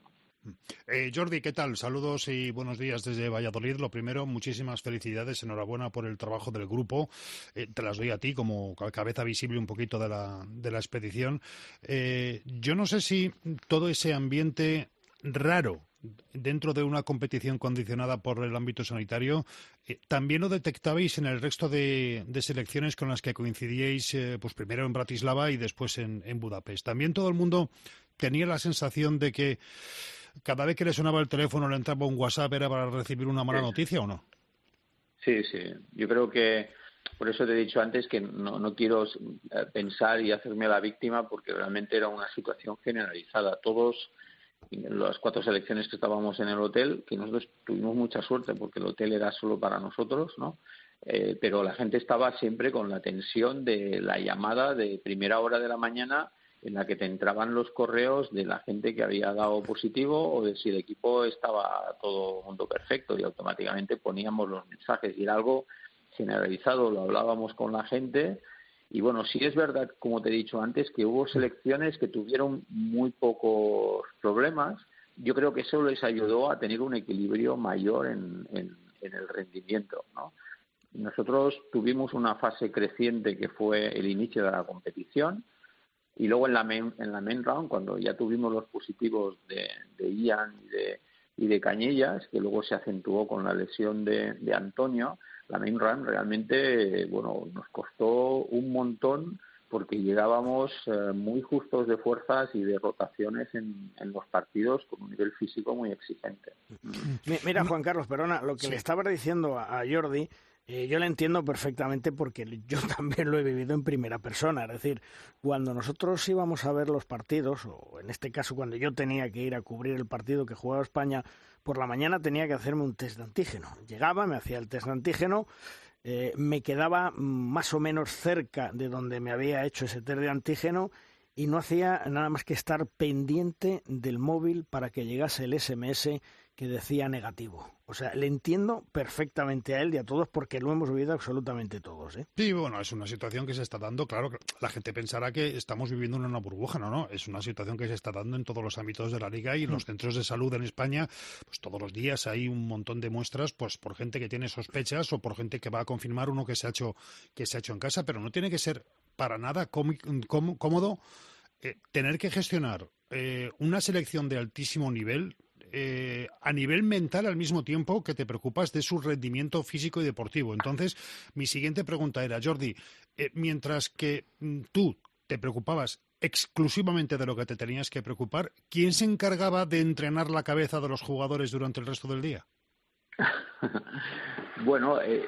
Eh, Jordi, ¿qué tal? Saludos y buenos días desde Valladolid. Lo primero, muchísimas felicidades, enhorabuena por el trabajo del grupo. Eh, te las doy a ti como cabeza visible un poquito de la, de la expedición. Eh, yo no sé si todo ese ambiente raro dentro de una competición condicionada por el ámbito sanitario, ¿también lo detectabais en el resto de, selecciones con las que coincidíais, pues primero en Bratislava y después en, Budapest? ¿También todo el mundo tenía la sensación de que cada vez que le sonaba el teléfono le entraba un WhatsApp era para recibir una mala noticia o no?
Sí, sí. Yo creo que por eso te he dicho antes que no, no quiero eh, pensar y hacerme la víctima porque realmente era una situación generalizada. Todos las cuatro selecciones que estábamos en el hotel, que nosotros tuvimos mucha suerte porque el hotel era solo para nosotros, ¿no? Eh, pero la gente estaba siempre con la tensión de la llamada de primera hora de la mañana en la que te entraban los correos de la gente que había dado positivo o de si el equipo estaba todo mundo perfecto y automáticamente poníamos los mensajes y era algo generalizado, lo hablábamos con la gente y bueno, sí es verdad, como te he dicho antes, que hubo selecciones que tuvieron muy pocos problemas. Yo creo que eso les ayudó a tener un equilibrio mayor en, el rendimiento. ¿no? Nosotros tuvimos una fase creciente que fue el inicio de la competición y luego en la main, en la main round, cuando ya tuvimos los positivos de, de Ian y de, y de Cañellas, que luego se acentuó con la lesión de, de Antonio, la main run realmente, bueno, nos costó un montón porque llegábamos eh, muy justos de fuerzas y de rotaciones en, los partidos con un nivel físico muy exigente.
Mira, Juan Carlos, perdona, lo que le estaba diciendo a, Jordi Eh, yo le entiendo perfectamente porque yo también lo he vivido en primera persona. Es decir, cuando nosotros íbamos a ver los partidos, o en este caso cuando yo tenía que ir a cubrir el partido que jugaba España, por la mañana tenía que hacerme un test de antígeno. Llegaba, me hacía el test de antígeno, eh, me quedaba más o menos cerca de donde me había hecho ese test de antígeno y no hacía nada más que estar pendiente del móvil para que llegase el SMS que decía negativo. O sea, le entiendo perfectamente a él y a todos porque lo hemos vivido absolutamente todos. ¿eh?
Sí, bueno, es una situación que se está dando, claro, la gente pensará que estamos viviendo en una burbuja, no, no, es una situación que se está dando en todos los ámbitos de la liga y en los mm. centros de salud en España, pues todos los días hay un montón de muestras, pues por gente que tiene sospechas o por gente que va a confirmar uno que se ha hecho, que se ha hecho en casa, pero no tiene que ser para nada cómodo eh, tener que gestionar eh, una selección de altísimo nivel eh, a nivel mental al mismo tiempo que te preocupas de su rendimiento físico y deportivo. Entonces, mi siguiente pregunta era, Jordi, eh, mientras que mm, tú te preocupabas exclusivamente de lo que te tenías que preocupar, ¿quién se encargaba de entrenar la cabeza de los jugadores durante el resto del día?
bueno, eh,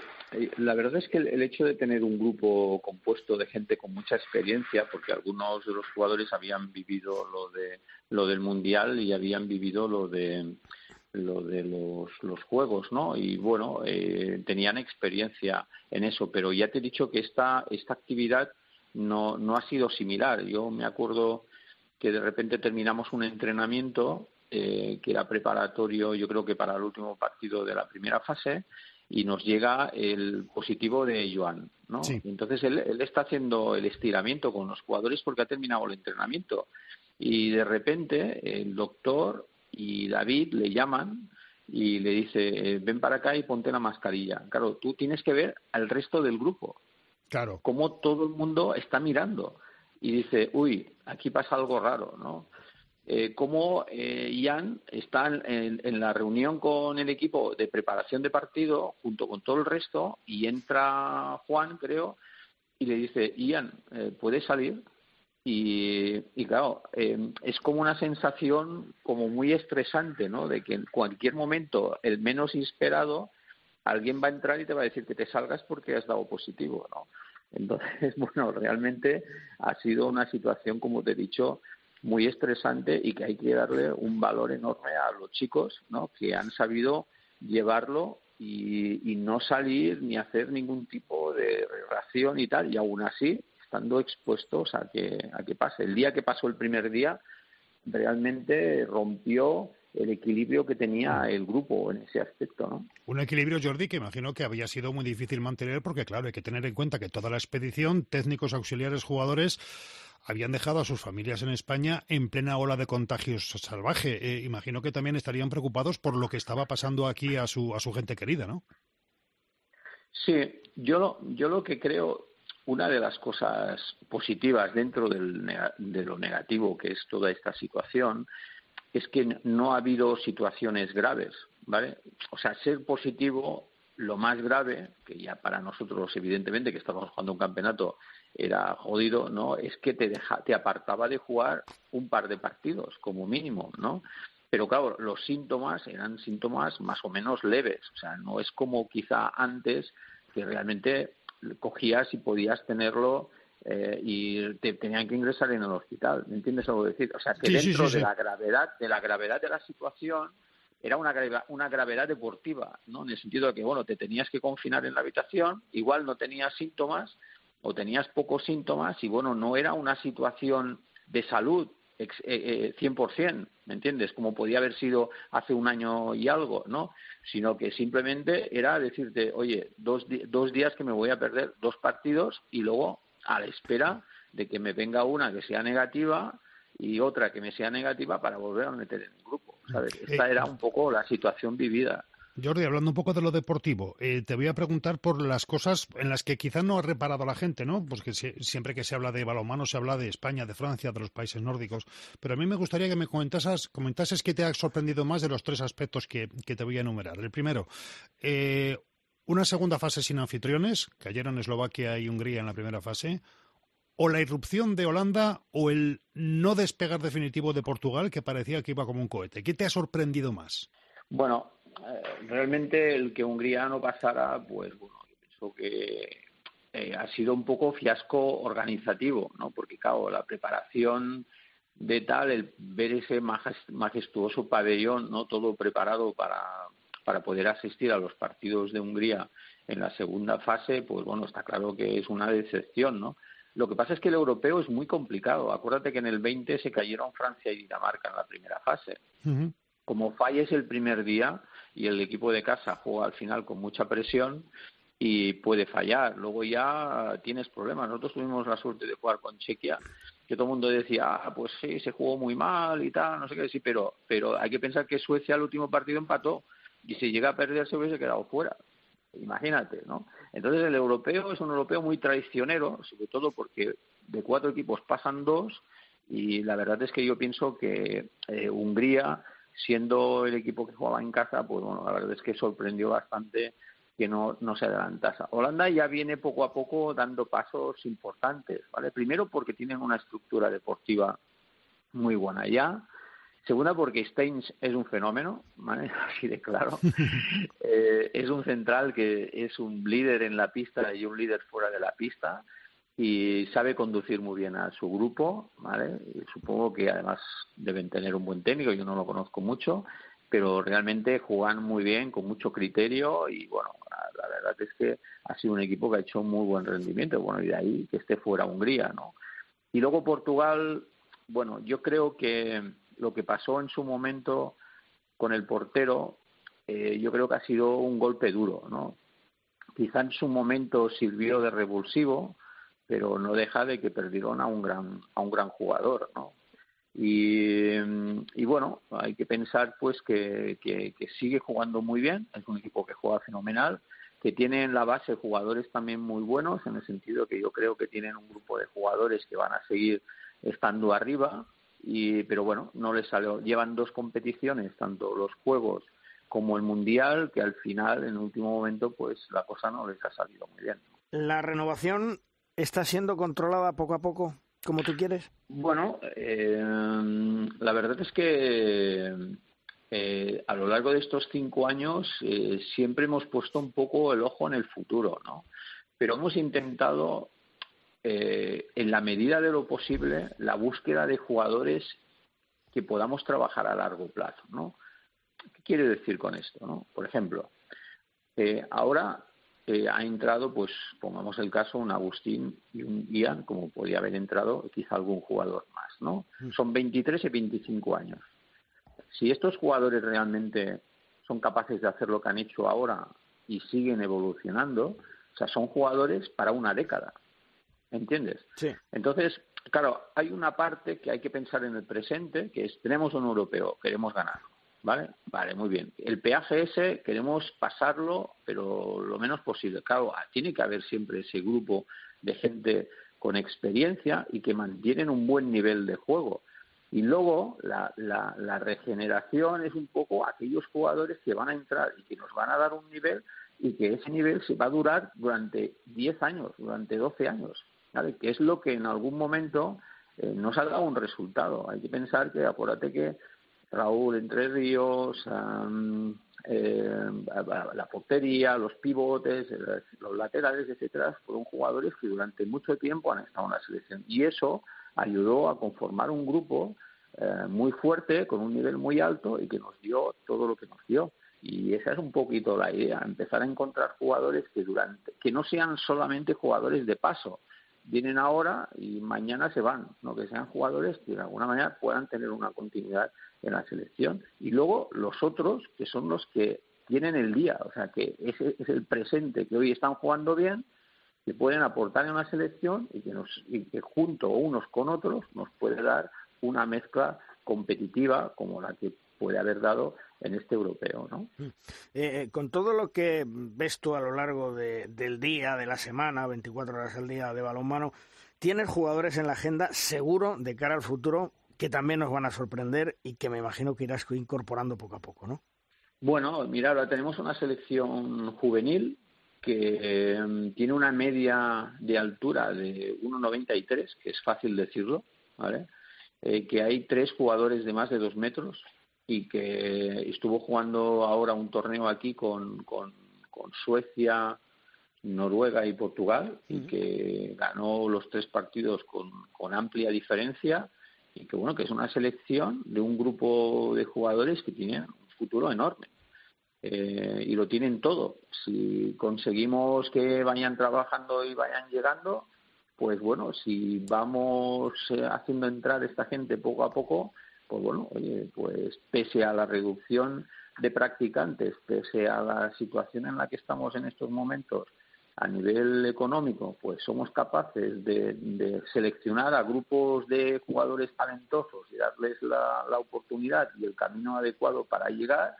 la verdad es que el, hecho de tener un grupo compuesto de gente con mucha experiencia, porque algunos de los jugadores habían vivido lo de lo del mundial y habían vivido lo de lo de los, los juegos, ¿no? Y bueno, eh, tenían experiencia en eso, pero ya te he dicho que esta esta actividad no no ha sido similar. Yo me acuerdo que de repente terminamos un entrenamiento eh, que era preparatorio, yo creo que para el último partido de la primera fase, y nos llega el positivo de Joan, ¿no? Entonces él, él, está haciendo el estiramiento con los jugadores porque ha terminado el entrenamiento y de repente el doctor y David le llaman y le dice ven para acá y ponte la mascarilla. Claro, tú tienes que ver al resto del grupo.
Claro.
Cómo todo el mundo está mirando y dice, uy, aquí pasa algo raro, ¿no? Eh, cómo eh, Ian está en, la reunión con el equipo de preparación de partido junto con todo el resto y entra Juan, creo, y le dice, Ian, eh, ¿puedes salir? Y, claro, eh, es como una sensación como muy estresante, ¿no? De que en cualquier momento, el menos esperado, alguien va a entrar y te va a decir que te salgas porque has dado positivo, ¿no? Entonces, bueno, realmente ha sido una situación, como te he dicho, muy estresante y que hay que darle un valor enorme a los chicos, ¿no? Que han sabido llevarlo y, no salir ni hacer ningún tipo de reacción y tal, y aún así estando expuestos a que, a que pase. El día que pasó el primer día, realmente rompió el equilibrio que tenía el grupo en ese aspecto, ¿no?
Un equilibrio, Jordi, que imagino que había sido muy difícil mantener porque, claro, hay que tener en cuenta que toda la expedición, técnicos, auxiliares, jugadores, habían dejado a sus familias en España en plena ola de contagios salvaje. Eh, imagino que también estarían preocupados por lo que estaba pasando aquí a su, a su gente querida, ¿no?
Sí, yo lo, yo lo que creo, una de las cosas positivas dentro del, de lo negativo que es toda esta situación, es que no ha habido situaciones graves, ¿vale? O sea, ser positivo, lo más grave, que ya para nosotros, evidentemente, que estamos jugando un campeonato, era jodido, ¿no? Es que te, deja, te apartaba de jugar un par de partidos, como mínimo, ¿no? Pero claro, los síntomas eran síntomas más o menos leves, o sea, no es como quizá antes que realmente cogías y podías tenerlo eh, y te tenían que ingresar en el hospital, ¿me entiendes algo decir? O sea, que dentro de la gravedad de la gravedad de la situación era una gravedad, una gravedad deportiva, ¿no? En el sentido de que, bueno, te tenías que confinar en la habitación, igual no tenías síntomas, o tenías pocos síntomas y bueno, no era una situación de salud eh, eh, 100%, ¿me entiendes? Como podía haber sido hace un año y algo, ¿no? Sino que simplemente era decirte, oye, dos, dos días que me voy a perder dos partidos y luego a la espera de que me venga una que sea negativa y otra que me sea negativa para volver a meter en el grupo, ¿sabes? Eh, Esta era un poco la situación vivida.
Jordi, hablando un poco de lo deportivo, eh, te voy a preguntar por las cosas en las que quizás no ha reparado la gente, ¿no? Porque siempre que se habla de balonmano se habla de España, de Francia, de los países nórdicos. Pero a mí me gustaría que me comentases, comentases qué te ha sorprendido más de los tres aspectos que, te voy a enumerar. El primero, eh, una segunda fase sin anfitriones, cayeron Eslovaquia y Hungría en la primera fase, o la irrupción de Holanda o el no despegar definitivo de Portugal, que parecía que iba como un cohete. ¿Qué te ha sorprendido más?
Bueno, realmente el que Hungría no pasara, pues bueno, pienso que eh, ha sido un poco fiasco organizativo, ¿no? Porque, claro, la preparación de tal, el ver ese majestuoso pabellón, ¿no? Todo preparado para, para poder asistir a los partidos de Hungría en la segunda fase, pues bueno, está claro que es una decepción, ¿no? Lo que pasa es que el europeo es muy complicado. Acuérdate que en el 20 se cayeron Francia y Dinamarca en la primera fase. Como falles el primer día y el equipo de casa juega al final con mucha presión y puede fallar. Luego ya tienes problemas. Nosotros tuvimos la suerte de jugar con Chequia, que todo el mundo decía, ah, pues sí, se jugó muy mal y tal, no sé qué, sí, pero, pero hay que pensar que Suecia el último partido empató y si llega a perder se hubiese quedado fuera. Imagínate, ¿no? Entonces el europeo es un europeo muy traicionero, sobre todo porque de cuatro equipos pasan dos y la verdad es que yo pienso que eh, Hungría, siendo el equipo que jugaba en casa, pues bueno, la verdad es que sorprendió bastante que no, no se adelantase. Holanda ya viene poco a poco dando pasos importantes, ¿vale? Primero porque tienen una estructura deportiva muy buena ya, Segunda, porque Steins es un fenómeno, ¿vale? así de claro. Eh, es un central que es un líder en la pista y un líder fuera de la pista y sabe conducir muy bien a su grupo, ¿vale? supongo que además deben tener un buen técnico, yo no lo conozco mucho, pero realmente juegan muy bien, con mucho criterio y bueno, la, verdad es que ha sido un equipo que ha hecho muy buen rendimiento, bueno, y de ahí que esté fuera Hungría, ¿no? Y luego Portugal, bueno, yo creo que lo que pasó en su momento con el portero, eh, yo creo que ha sido un golpe duro, ¿no? Quizá en su momento sirvió de revulsivo, pero no deja de que perdieron a un gran a un gran jugador, ¿no? Y, bueno, hay que pensar pues que, que, sigue jugando muy bien, es un equipo que juega fenomenal, que tiene en la base jugadores también muy buenos, en el sentido que yo creo que tienen un grupo de jugadores que van a seguir estando arriba, y pero bueno no les salió llevan dos competiciones tanto los juegos como el mundial que al final en el último momento pues la cosa no les ha salido muy bien
la renovación está siendo controlada poco a poco como tú quieres
bueno eh, la verdad es que eh, a lo largo de estos cinco años eh, siempre hemos puesto un poco el ojo en el futuro no pero hemos intentado en la medida de lo posible, la búsqueda de jugadores que podamos trabajar a largo plazo, ¿no? ¿Qué quiere decir con esto, no? Por ejemplo, ahora eh, ha entrado, pues pongamos el caso, un Agustín y un Ian, como podría haber entrado quizá algún jugador más, ¿no? Mm. Son 23 y 25 años. Si estos jugadores realmente son capaces de hacer lo que han hecho ahora y siguen evolucionando, o sea, son jugadores para una década. ¿Entiendes?
Sí.
Entonces, claro, hay una parte que hay que pensar en el presente, que es, tenemos un europeo, queremos ganar, ¿vale? Vale, muy bien. El peaje ese queremos pasarlo, pero lo menos posible. Claro, tiene que haber siempre ese grupo de gente con experiencia y que mantienen un buen nivel de juego. Y luego la, la, la, regeneración es un poco aquellos jugadores que van a entrar y que nos van a dar un nivel y que ese nivel se va a durar durante 10 años, durante 12 años. Que es lo que en algún momento eh, nos ha un resultado. Hay que pensar que, acuérdate que Raúl Entre Ríos, eh, la portería, los pivotes, los laterales, etcétera, fueron jugadores que durante mucho tiempo han estado en la selección. Y eso ayudó a conformar un grupo eh, muy fuerte, con un nivel muy alto y que nos dio todo lo que nos dio. Y esa es un poquito la idea, empezar a encontrar jugadores que durante que no sean solamente jugadores de paso, vienen ahora y mañana se van, ¿no? que sean jugadores que de alguna manera puedan tener una continuidad en la selección. Y luego los otros, que son los que tienen el día, o sea, que ese es el presente, que hoy están jugando bien, que pueden aportar en la selección y que, nos, y que junto unos con otros nos puede dar una mezcla competitiva como la que puede haber dado en este europeo. ¿no?
Mm. Eh, eh, con todo lo que ves tú a lo largo del día, de la semana, 24 horas al día de balonmano, tienes jugadores en la agenda seguro de cara al futuro que también nos van a sorprender y que me imagino que irás incorporando poco a poco, ¿no?
Bueno, mira, ahora tenemos una selección juvenil que em, tiene una media de altura de 1,93, que es fácil decirlo, ¿vale? Eh, que hay tres jugadores de más de dos metros y que estuvo jugando ahora un torneo aquí con, con, Suecia, Noruega y Portugal y que ganó los tres partidos con, con amplia diferencia y que bueno que es una selección de un grupo de jugadores que tiene un futuro enorme. Eh, y lo tienen todo. Si conseguimos que vayan trabajando y vayan llegando pues bueno si vamos eh, haciendo entrar esta gente poco a poco pues bueno pues pese a la reducción de practicantes pese a la situación en la que estamos en estos momentos a nivel económico, pues somos capaces de, seleccionar a grupos de jugadores talentosos y darles la, oportunidad y el camino adecuado para llegar,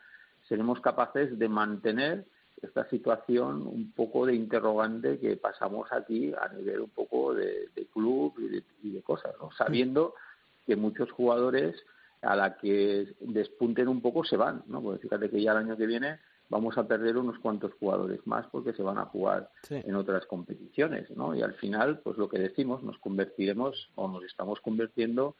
seremos capaces de mantener esta situación un poco de interrogante que pasamos aquí a nivel un poco de, club y de, cosas, ¿no? sabiendo que muchos jugadores a la que despunten un poco se van, ¿no? Porque fíjate que ya el año que viene vamos a perder unos cuantos jugadores más porque se van a jugar en otras competiciones, ¿no? Y al final, pues lo que decimos, nos convertiremos o nos estamos convirtiendo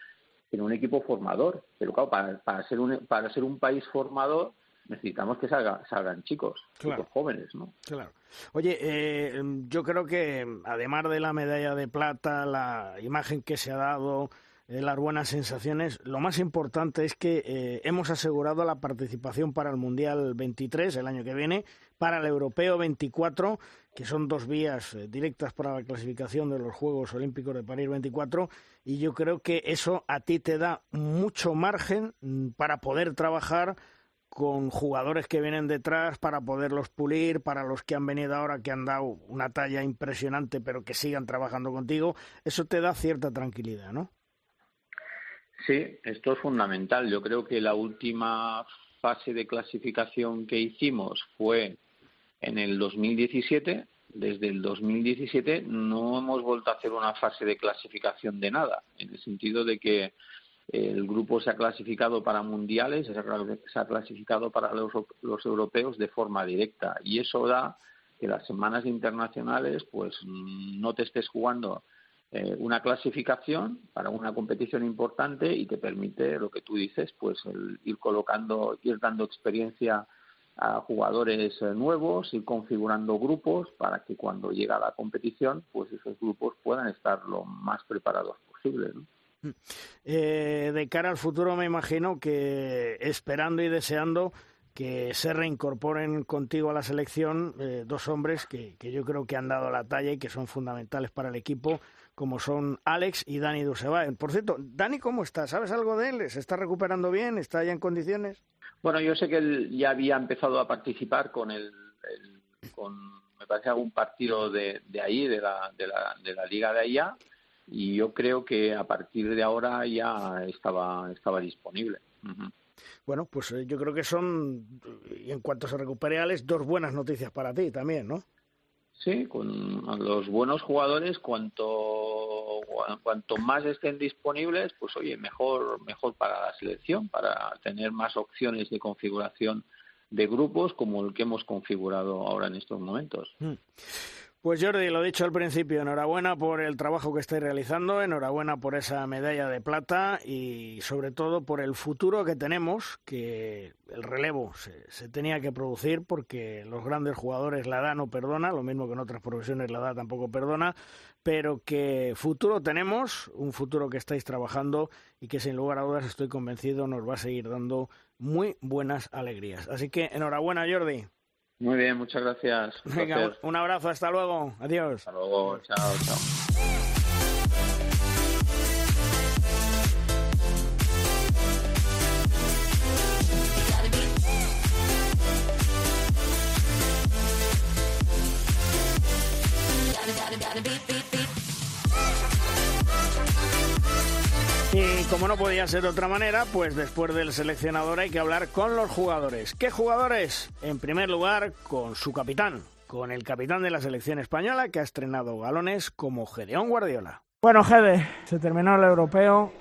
en un equipo formador. Pero claro, para, para ser un para ser un país formador necesitamos que salgan chicos, chicos jóvenes, ¿no?
Claro. Oye, eh, yo creo que además de la medalla de plata, la imagen que se ha dado las buenas sensaciones. Lo más importante es que eh, hemos asegurado la participación para el Mundial 23 el año que viene, para el Europeo 24, que son dos vías eh, directas para la clasificación de los Juegos Olímpicos de París 24, y yo creo que eso a ti te da mucho margen mm, para poder trabajar con jugadores que vienen detrás para poderlos pulir, para los que han venido ahora que han dado una talla impresionante pero que sigan trabajando contigo, eso te da cierta tranquilidad, ¿no?
Sí, esto es fundamental. Yo creo que la última fase de clasificación que hicimos fue en el 2017. Desde el 2017 no hemos vuelto a hacer una fase de clasificación de nada, en el sentido de que el grupo se ha clasificado para mundiales, se ha clasificado para los, los europeos de forma directa y eso da que las semanas internacionales pues no te estés jugando eh, una clasificación para una competición importante y te permite lo que tú dices, pues el ir colocando, ir dando experiencia a jugadores eh, nuevos, ir configurando grupos para que cuando llega la competición, pues esos grupos puedan estar lo más preparados posible. Mm.
Eh, de cara al futuro, me imagino que esperando y deseando que se reincorporen contigo a la selección dos hombres que, que, yo creo que han dado la talla y que son fundamentales para el equipo, como son Alex y Dani Dusevaen. Por cierto, Dani, ¿cómo está? ¿Sabes algo de él? ¿Se está recuperando bien? ¿Está ya en condiciones?
Bueno, yo sé que él ya había empezado a participar con el, con, me parece, algún partido de, de ahí, de la, de, la, de la liga de allá, y yo creo que a partir de ahora ya estaba, estaba disponible.
Bueno, pues eh, yo creo que son, y en cuanto se recupere Alex, dos buenas noticias para ti también, ¿no?
Sí, con los buenos jugadores, cuanto, cuanto más estén disponibles, pues oye, mejor, mejor para la selección, para tener más opciones de configuración de grupos como el que hemos configurado ahora en estos momentos. Mm.
Pues Jordi, lo dicho al principio, enhorabuena por el trabajo que estáis realizando, enhorabuena por esa medalla de plata y sobre todo por el futuro que tenemos, que el relevo se, tenía que producir porque los grandes jugadores la edad no perdona, lo mismo que en otras profesiones la edad tampoco perdona, pero que futuro tenemos, un futuro que estáis trabajando y que sin lugar a dudas estoy convencido nos va a seguir dando muy buenas alegrías. Así que enhorabuena Jordi.
Muy bien, muchas gracias.
Venga, un abrazo, hasta luego. Adiós.
Hasta luego, chao, chao.
Como no podía ser de otra manera, pues después del seleccionador hay que hablar con los jugadores. ¿Qué jugadores? En primer lugar, con su capitán, con el capitán de la selección española que ha estrenado galones como Gedeón Guardiola. Bueno, Gede, se terminó el europeo.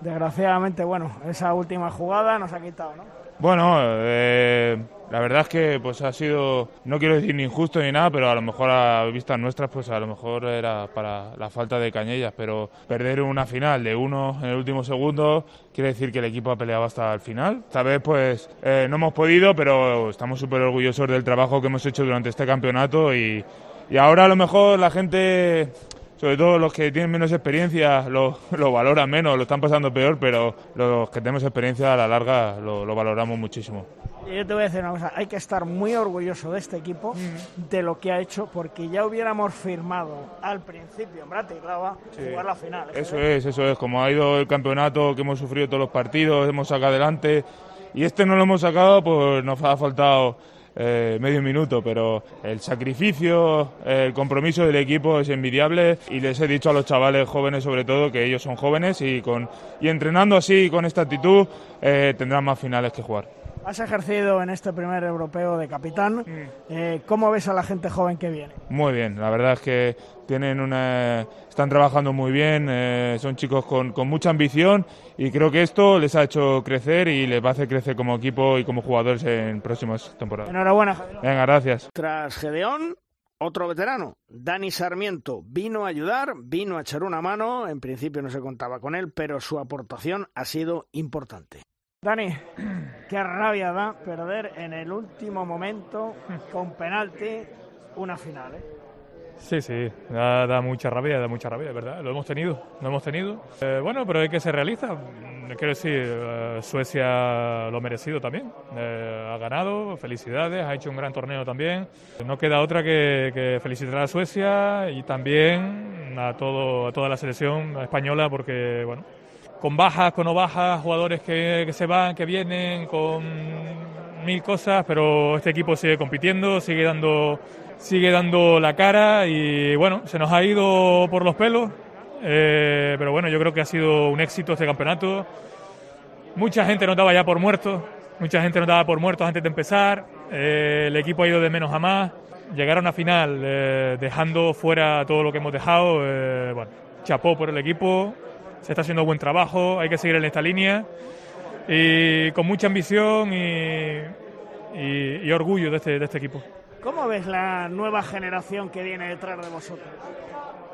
Desgraciadamente, bueno, esa última jugada nos ha quitado, ¿no?
Bueno, eh, la verdad es que pues ha sido, no quiero decir ni injusto ni nada, pero a lo mejor a vistas nuestras, pues a lo mejor era para la falta de cañellas, pero perder una final de uno en el último segundo quiere decir que el equipo ha peleado hasta el final. Esta vez pues eh, no hemos podido, pero estamos súper orgullosos del trabajo que hemos hecho durante este campeonato y y ahora a lo mejor la gente sobre todo los que tienen menos experiencia lo, lo, valoran menos, lo están pasando peor, pero los que tenemos experiencia a la larga lo, lo, valoramos muchísimo.
Yo te voy a decir una cosa, hay que estar muy orgulloso de este equipo, mm. de lo que ha hecho, porque ya hubiéramos firmado al principio en Bratislava sí. jugar la final.
Eso es, eso es, como ha ido el campeonato, que hemos sufrido todos los partidos, hemos sacado adelante, y este no lo hemos sacado, pues nos ha faltado eh, medio minuto, pero el sacrificio, el compromiso del equipo es envidiable y les he dicho a los chavales jóvenes sobre todo que ellos son jóvenes y, con, y entrenando así con esta actitud eh, tendrán más finales que jugar.
Has ejercido en este primer europeo de capitán. Eh, ¿Cómo ves a la gente joven que viene?
Muy bien, la verdad es que tienen una, están trabajando muy bien, eh, son chicos con, con, mucha ambición y creo que esto les ha hecho crecer y les va a hacer crecer como equipo y como jugadores en próximas temporadas.
Enhorabuena, Gedeón.
Venga, gracias.
Tras Gedeón, otro veterano, Dani Sarmiento, vino a ayudar, vino a echar una mano, en principio no se contaba con él, pero su aportación ha sido importante. Dani, qué rabia da perder en el último momento con penalti una final. ¿eh?
Sí, sí, da, da, mucha rabia, da mucha rabia, ¿verdad? Lo hemos tenido, lo hemos tenido. Eh, bueno, pero hay que ser realista. Quiero decir, eh, Suecia lo ha merecido también. Eh, ha ganado, felicidades, ha hecho un gran torneo también. No queda otra que, que felicitar a Suecia y también a, todo, a toda la selección española porque, bueno, con bajas, con no bajas, jugadores que, que se van, que vienen, con mil cosas, pero este equipo sigue compitiendo, sigue dando, sigue dando la cara y bueno, se nos ha ido por los pelos, eh, pero bueno, yo creo que ha sido un éxito este campeonato. Mucha gente nos daba ya por muertos, mucha gente nos daba por muertos antes de empezar, eh, el equipo ha ido de menos a más, llegar a final eh, dejando fuera todo lo que hemos dejado, chapó por el equipo, se está haciendo buen trabajo, hay que seguir en esta línea y con mucha ambición y, y, y orgullo de este, de este equipo.
¿Cómo ves la nueva generación que viene detrás de vosotros?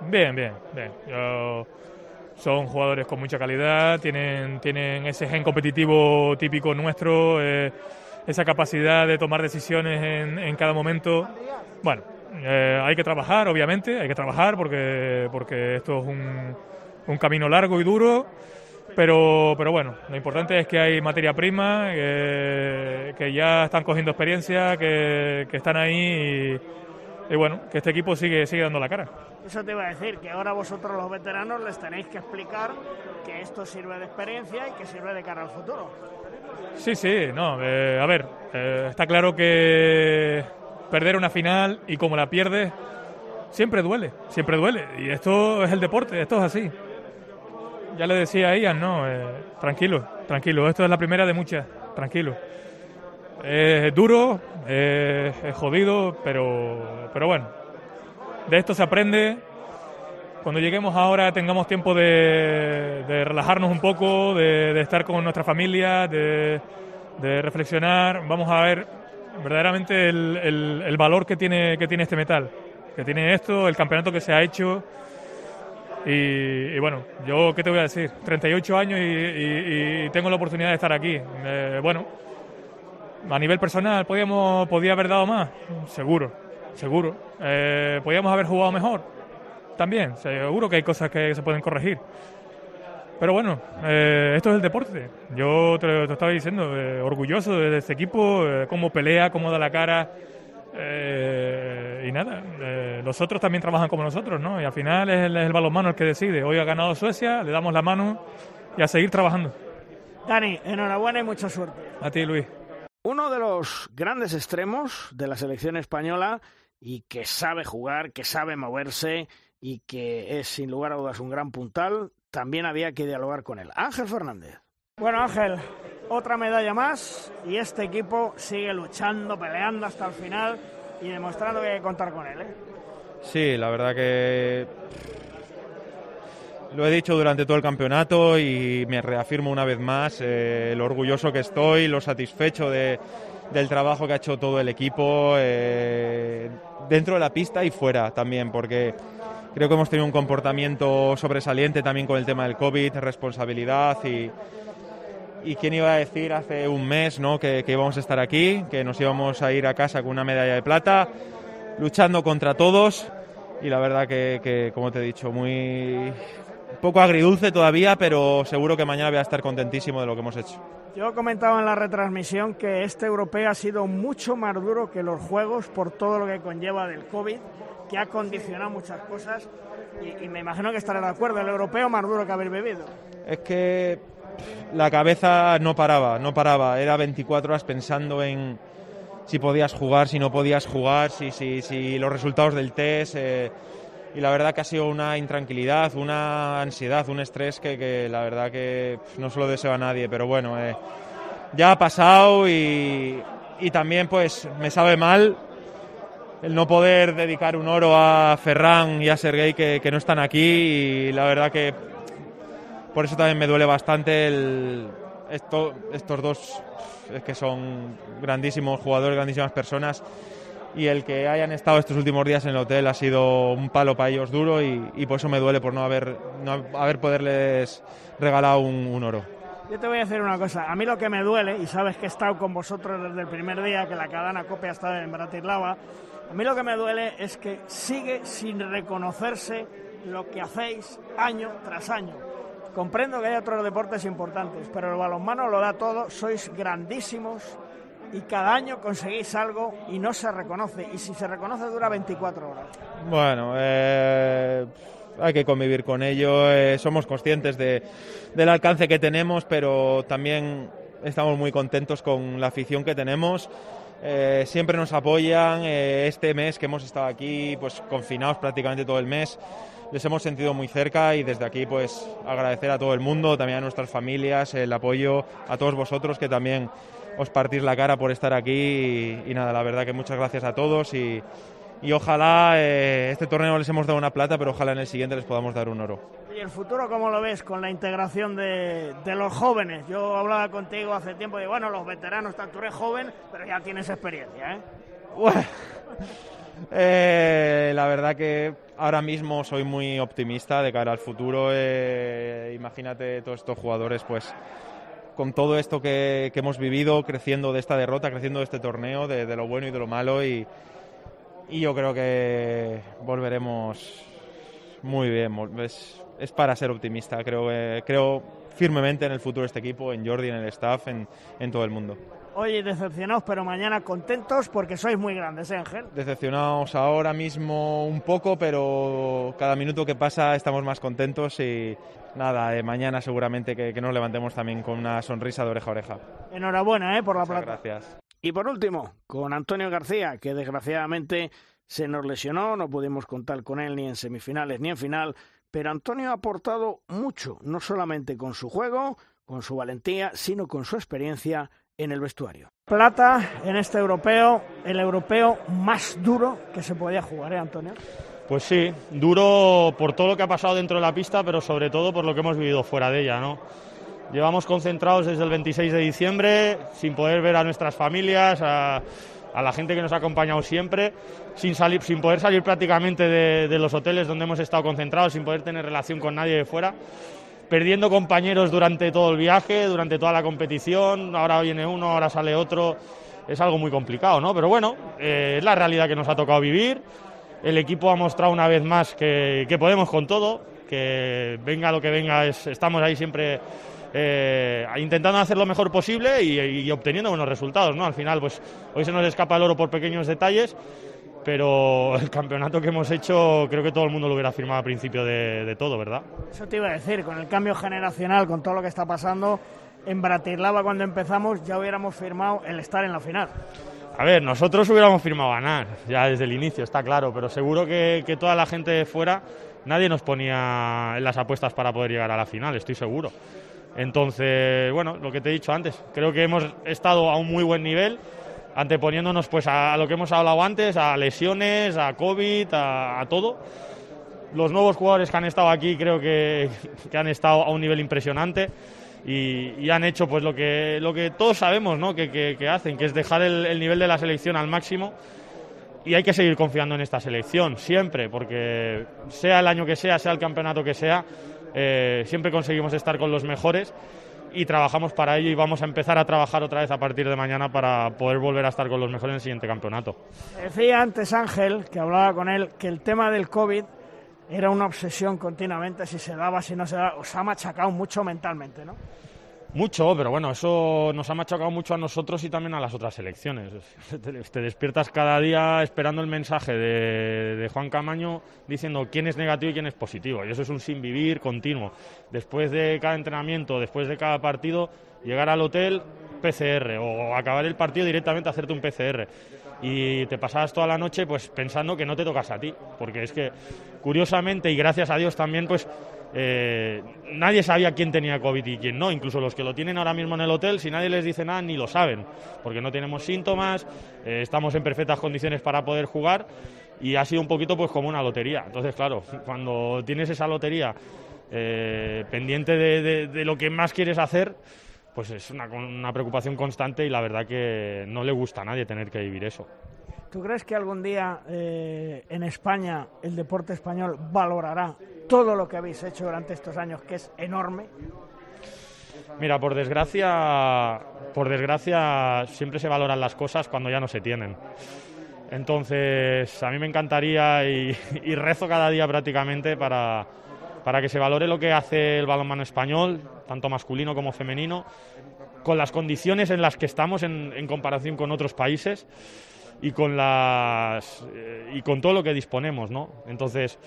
Bien, bien, bien. Yo, son jugadores con mucha calidad, tienen, tienen ese gen competitivo típico nuestro, eh, esa capacidad de tomar decisiones en, en cada momento. Bueno, eh, hay que trabajar, obviamente, hay que trabajar porque, porque esto es un, un camino largo y duro, pero, pero bueno, lo importante es que hay materia prima, que, que ya están cogiendo experiencia, que, que están ahí y, y, bueno, que este equipo sigue, sigue dando la cara.
Eso te iba a decir, que ahora vosotros los veteranos les tenéis que explicar que esto sirve de experiencia y que sirve de cara al futuro.
Sí, sí, no, eh, a ver, eh, está claro que perder una final y como la pierdes, siempre duele, siempre duele. Y esto es el deporte, esto es así ya le decía a Ian, no, eh, tranquilo, tranquilo, esto es la primera de muchas, tranquilo. Es duro, es, es jodido, pero, pero bueno, de esto se aprende. Cuando lleguemos ahora tengamos tiempo de, relajarnos un poco, de, estar con nuestra familia, de, de, reflexionar. Vamos a ver verdaderamente el, el, el valor que tiene, que tiene este metal, que tiene esto, el campeonato que se ha hecho y, bueno, yo qué te voy a decir, 38 años y, y, y tengo la oportunidad de estar aquí. Eh, bueno, a nivel personal, ¿podíamos, ¿podía haber dado más? Seguro, seguro. Eh, ¿Podíamos haber jugado mejor? También, seguro que hay cosas que se pueden corregir. Pero bueno, eh, esto es el deporte. Yo te, te estaba diciendo, eh, orgulloso de este equipo, eh, cómo pelea, cómo da la cara. Eh, y nada, eh, los otros también trabajan como nosotros, ¿no? Y al final es el, es el balonmano el que decide. Hoy ha ganado Suecia, le damos la mano y a seguir trabajando.
Dani, enhorabuena y mucha suerte.
A ti, Luis.
Uno de los grandes extremos de la selección española y que sabe jugar, que sabe moverse y que es sin lugar a dudas un gran puntal, también había que dialogar con él. Ángel Fernández. Bueno, Ángel, otra medalla más y este equipo sigue luchando, peleando hasta el final y demostrando que hay que contar con él. ¿eh?
Sí, la verdad que lo he dicho durante todo el campeonato y me reafirmo una vez más eh, lo orgulloso que estoy, lo satisfecho de, del trabajo que ha hecho todo el equipo eh, dentro de la pista y fuera también, porque creo que hemos tenido un comportamiento sobresaliente también con el tema del COVID, responsabilidad y, y quién iba a decir hace un mes ¿no? que, que, íbamos a estar aquí, que nos íbamos a ir a casa con una medalla de plata. luchando contra todos y la verdad que, que, como te he dicho, muy poco agridulce todavía, pero seguro que mañana voy a estar contentísimo de lo que hemos hecho.
Yo comentaba en la retransmisión que este europeo ha sido mucho más duro que los juegos por todo lo que conlleva del COVID, que ha condicionado muchas cosas y, y me imagino que estaré de acuerdo, el europeo más duro que haber bebido.
Es que la cabeza no paraba, no paraba, era 24 horas pensando en si podías jugar, si no podías jugar, si, si, si los resultados del test. Eh, y la verdad que ha sido una intranquilidad, una ansiedad, un estrés que, que la verdad que no se lo deseo a nadie, pero bueno, eh, ya ha pasado y, y también pues me sabe mal el no poder dedicar un oro a Ferran y a Sergei que, que no están aquí y la verdad que por eso también me duele bastante estos dos que son grandísimos jugadores, grandísimas personas y el que hayan estado estos últimos días en el hotel ha sido un palo para ellos duro y, por eso me duele por no haber, no haber poderles regalado un, oro.
Yo te voy a decir una cosa, a mí lo que me duele, y sabes que he estado con vosotros desde el primer día, que la cadena COPE ha estado en Bratislava, a mí lo que me duele es que sigue sin reconocerse lo que hacéis año tras año. Comprendo que hay otros deportes importantes, pero el balonmano lo da todo, sois grandísimos y cada año conseguís algo y no se reconoce. Y si se reconoce dura 24 horas.
Bueno, eh, hay que convivir con ello. Eh, somos conscientes de, del alcance que tenemos, pero también estamos muy contentos con la afición que tenemos. Eh, siempre nos apoyan. Este mes que hemos estado aquí, pues confinados prácticamente todo el mes, les hemos sentido muy cerca y desde aquí, pues agradecer a todo el mundo, también a nuestras familias, el apoyo a todos vosotros que también os partís la cara por estar aquí y, y nada, la verdad que muchas gracias a todos y, y ojalá eh, este torneo les hemos dado una plata, pero ojalá en el siguiente les podamos dar un oro.
¿Y el futuro cómo lo ves con la integración de, de los jóvenes? Yo hablaba contigo hace tiempo de, bueno, los veteranos, tú eres joven, pero ya tienes experiencia, ¿eh?
Eh, la verdad que ahora mismo soy muy optimista de cara al futuro. Eh, imagínate todos estos jugadores, pues con todo esto que, hemos vivido, creciendo de esta derrota, creciendo de este torneo, de, lo bueno y de lo malo y y yo creo que volveremos muy bien. Es, es para ser optimista. Creo, eh, creo firmemente en el futuro de este equipo, en Jordi, en el staff, en, en todo el mundo.
Hoy decepcionados, pero mañana contentos porque sois muy grandes, ¿eh, Ángel?
Decepcionados ahora mismo un poco, pero cada minuto que pasa estamos más contentos y nada, eh, mañana seguramente que, que, nos levantemos también con una sonrisa de oreja a oreja.
Enhorabuena, ¿eh? Por la
Muchas
plata.
Gracias.
Y por último, con Antonio García, que desgraciadamente se nos lesionó, no pudimos contar con él ni en semifinales ni en final, pero Antonio ha aportado mucho, no solamente con su juego, con su valentía, sino con su experiencia en el vestuario. Plata en este europeo, el europeo más duro que se podía jugar, ¿eh, Antonio?
Pues sí, duro por todo lo que ha pasado dentro de la pista, pero sobre todo por lo que hemos vivido fuera de ella, ¿no? Llevamos concentrados desde el 26 de diciembre, sin poder ver a nuestras familias, a, a la gente que nos ha acompañado siempre, sin, salir, sin poder salir prácticamente de, los hoteles donde hemos estado concentrados, sin poder tener relación con nadie de fuera, perdiendo compañeros durante todo el viaje, durante toda la competición, ahora viene uno, ahora sale otro, es algo muy complicado, ¿no? Pero bueno, eh, es la realidad que nos ha tocado vivir, el equipo ha mostrado una vez más que, podemos con todo, que venga lo que venga, es, estamos ahí siempre eh, intentando hacer lo mejor posible y, y, obteniendo buenos resultados. ¿no? Al final, pues hoy se nos escapa el oro por pequeños detalles, pero el campeonato que hemos hecho creo que todo el mundo lo hubiera firmado al principio de, de todo, ¿verdad?
Eso te iba a decir, con el cambio generacional, con todo lo que está pasando, en Bratislava cuando empezamos ya hubiéramos firmado el estar en la final.
A ver, nosotros hubiéramos firmado ganar, ya desde el inicio, está claro, pero seguro que, que toda la gente de fuera, nadie nos ponía en las apuestas para poder llegar a la final, estoy seguro. Entonces, bueno, lo que te he dicho antes, creo que hemos estado a un muy buen nivel, anteponiéndonos pues a, lo que hemos hablado antes, a lesiones, a COVID, a, a todo. Los nuevos jugadores que han estado aquí creo que, que han estado a un nivel impresionante y, y, han hecho pues lo que, lo que todos sabemos ¿no? que, que, que hacen, que es dejar el, el nivel de la selección al máximo y hay que seguir confiando en esta selección, siempre, porque sea el año que sea, sea el campeonato que sea, eh, siempre conseguimos estar con los mejores y trabajamos para ello y vamos a empezar a trabajar otra vez a partir de mañana para poder volver a estar con los mejores en el siguiente campeonato.
Decía antes Ángel, que hablaba con él, que el tema del COVID era una obsesión continuamente, si se daba, si no se daba, os ha machacado mucho mentalmente, ¿no?
Mucho, pero bueno, eso nos ha machacado mucho a nosotros y también a las otras elecciones. Te despiertas cada día esperando el mensaje de, de, Juan Camaño diciendo quién es negativo y quién es positivo. Y eso es un sin vivir continuo. Después de cada entrenamiento, después de cada partido, llegar al hotel, PCR, o acabar el partido directamente hacerte un PCR. Y te pasabas toda la noche pues pensando que no te tocas a ti. Porque es que, curiosamente, y gracias a Dios también, pues eh, nadie sabía quién tenía COVID y quién no. Incluso los que lo tienen ahora mismo en el hotel, si nadie les dice nada, ni lo saben, porque no tenemos síntomas, eh, estamos en perfectas condiciones para poder jugar y ha sido un poquito pues como una lotería. Entonces, claro, cuando tienes esa lotería eh, pendiente de, lo que más quieres hacer, pues es una, una preocupación constante y la verdad que no le gusta a nadie tener que vivir eso.
¿Tú crees que algún día en España el deporte español valorará todo lo que habéis hecho durante estos años, que es enorme?
Mira, por desgracia, por desgracia siempre se valoran las cosas cuando ya no se tienen. Entonces, a mí me encantaría y, y rezo cada día prácticamente para, para que se valore lo que hace el balonmano español, tanto masculino como femenino, con las condiciones en las que estamos en, comparación con otros países y con las eh, y con todo lo que disponemos, ¿no? Entonces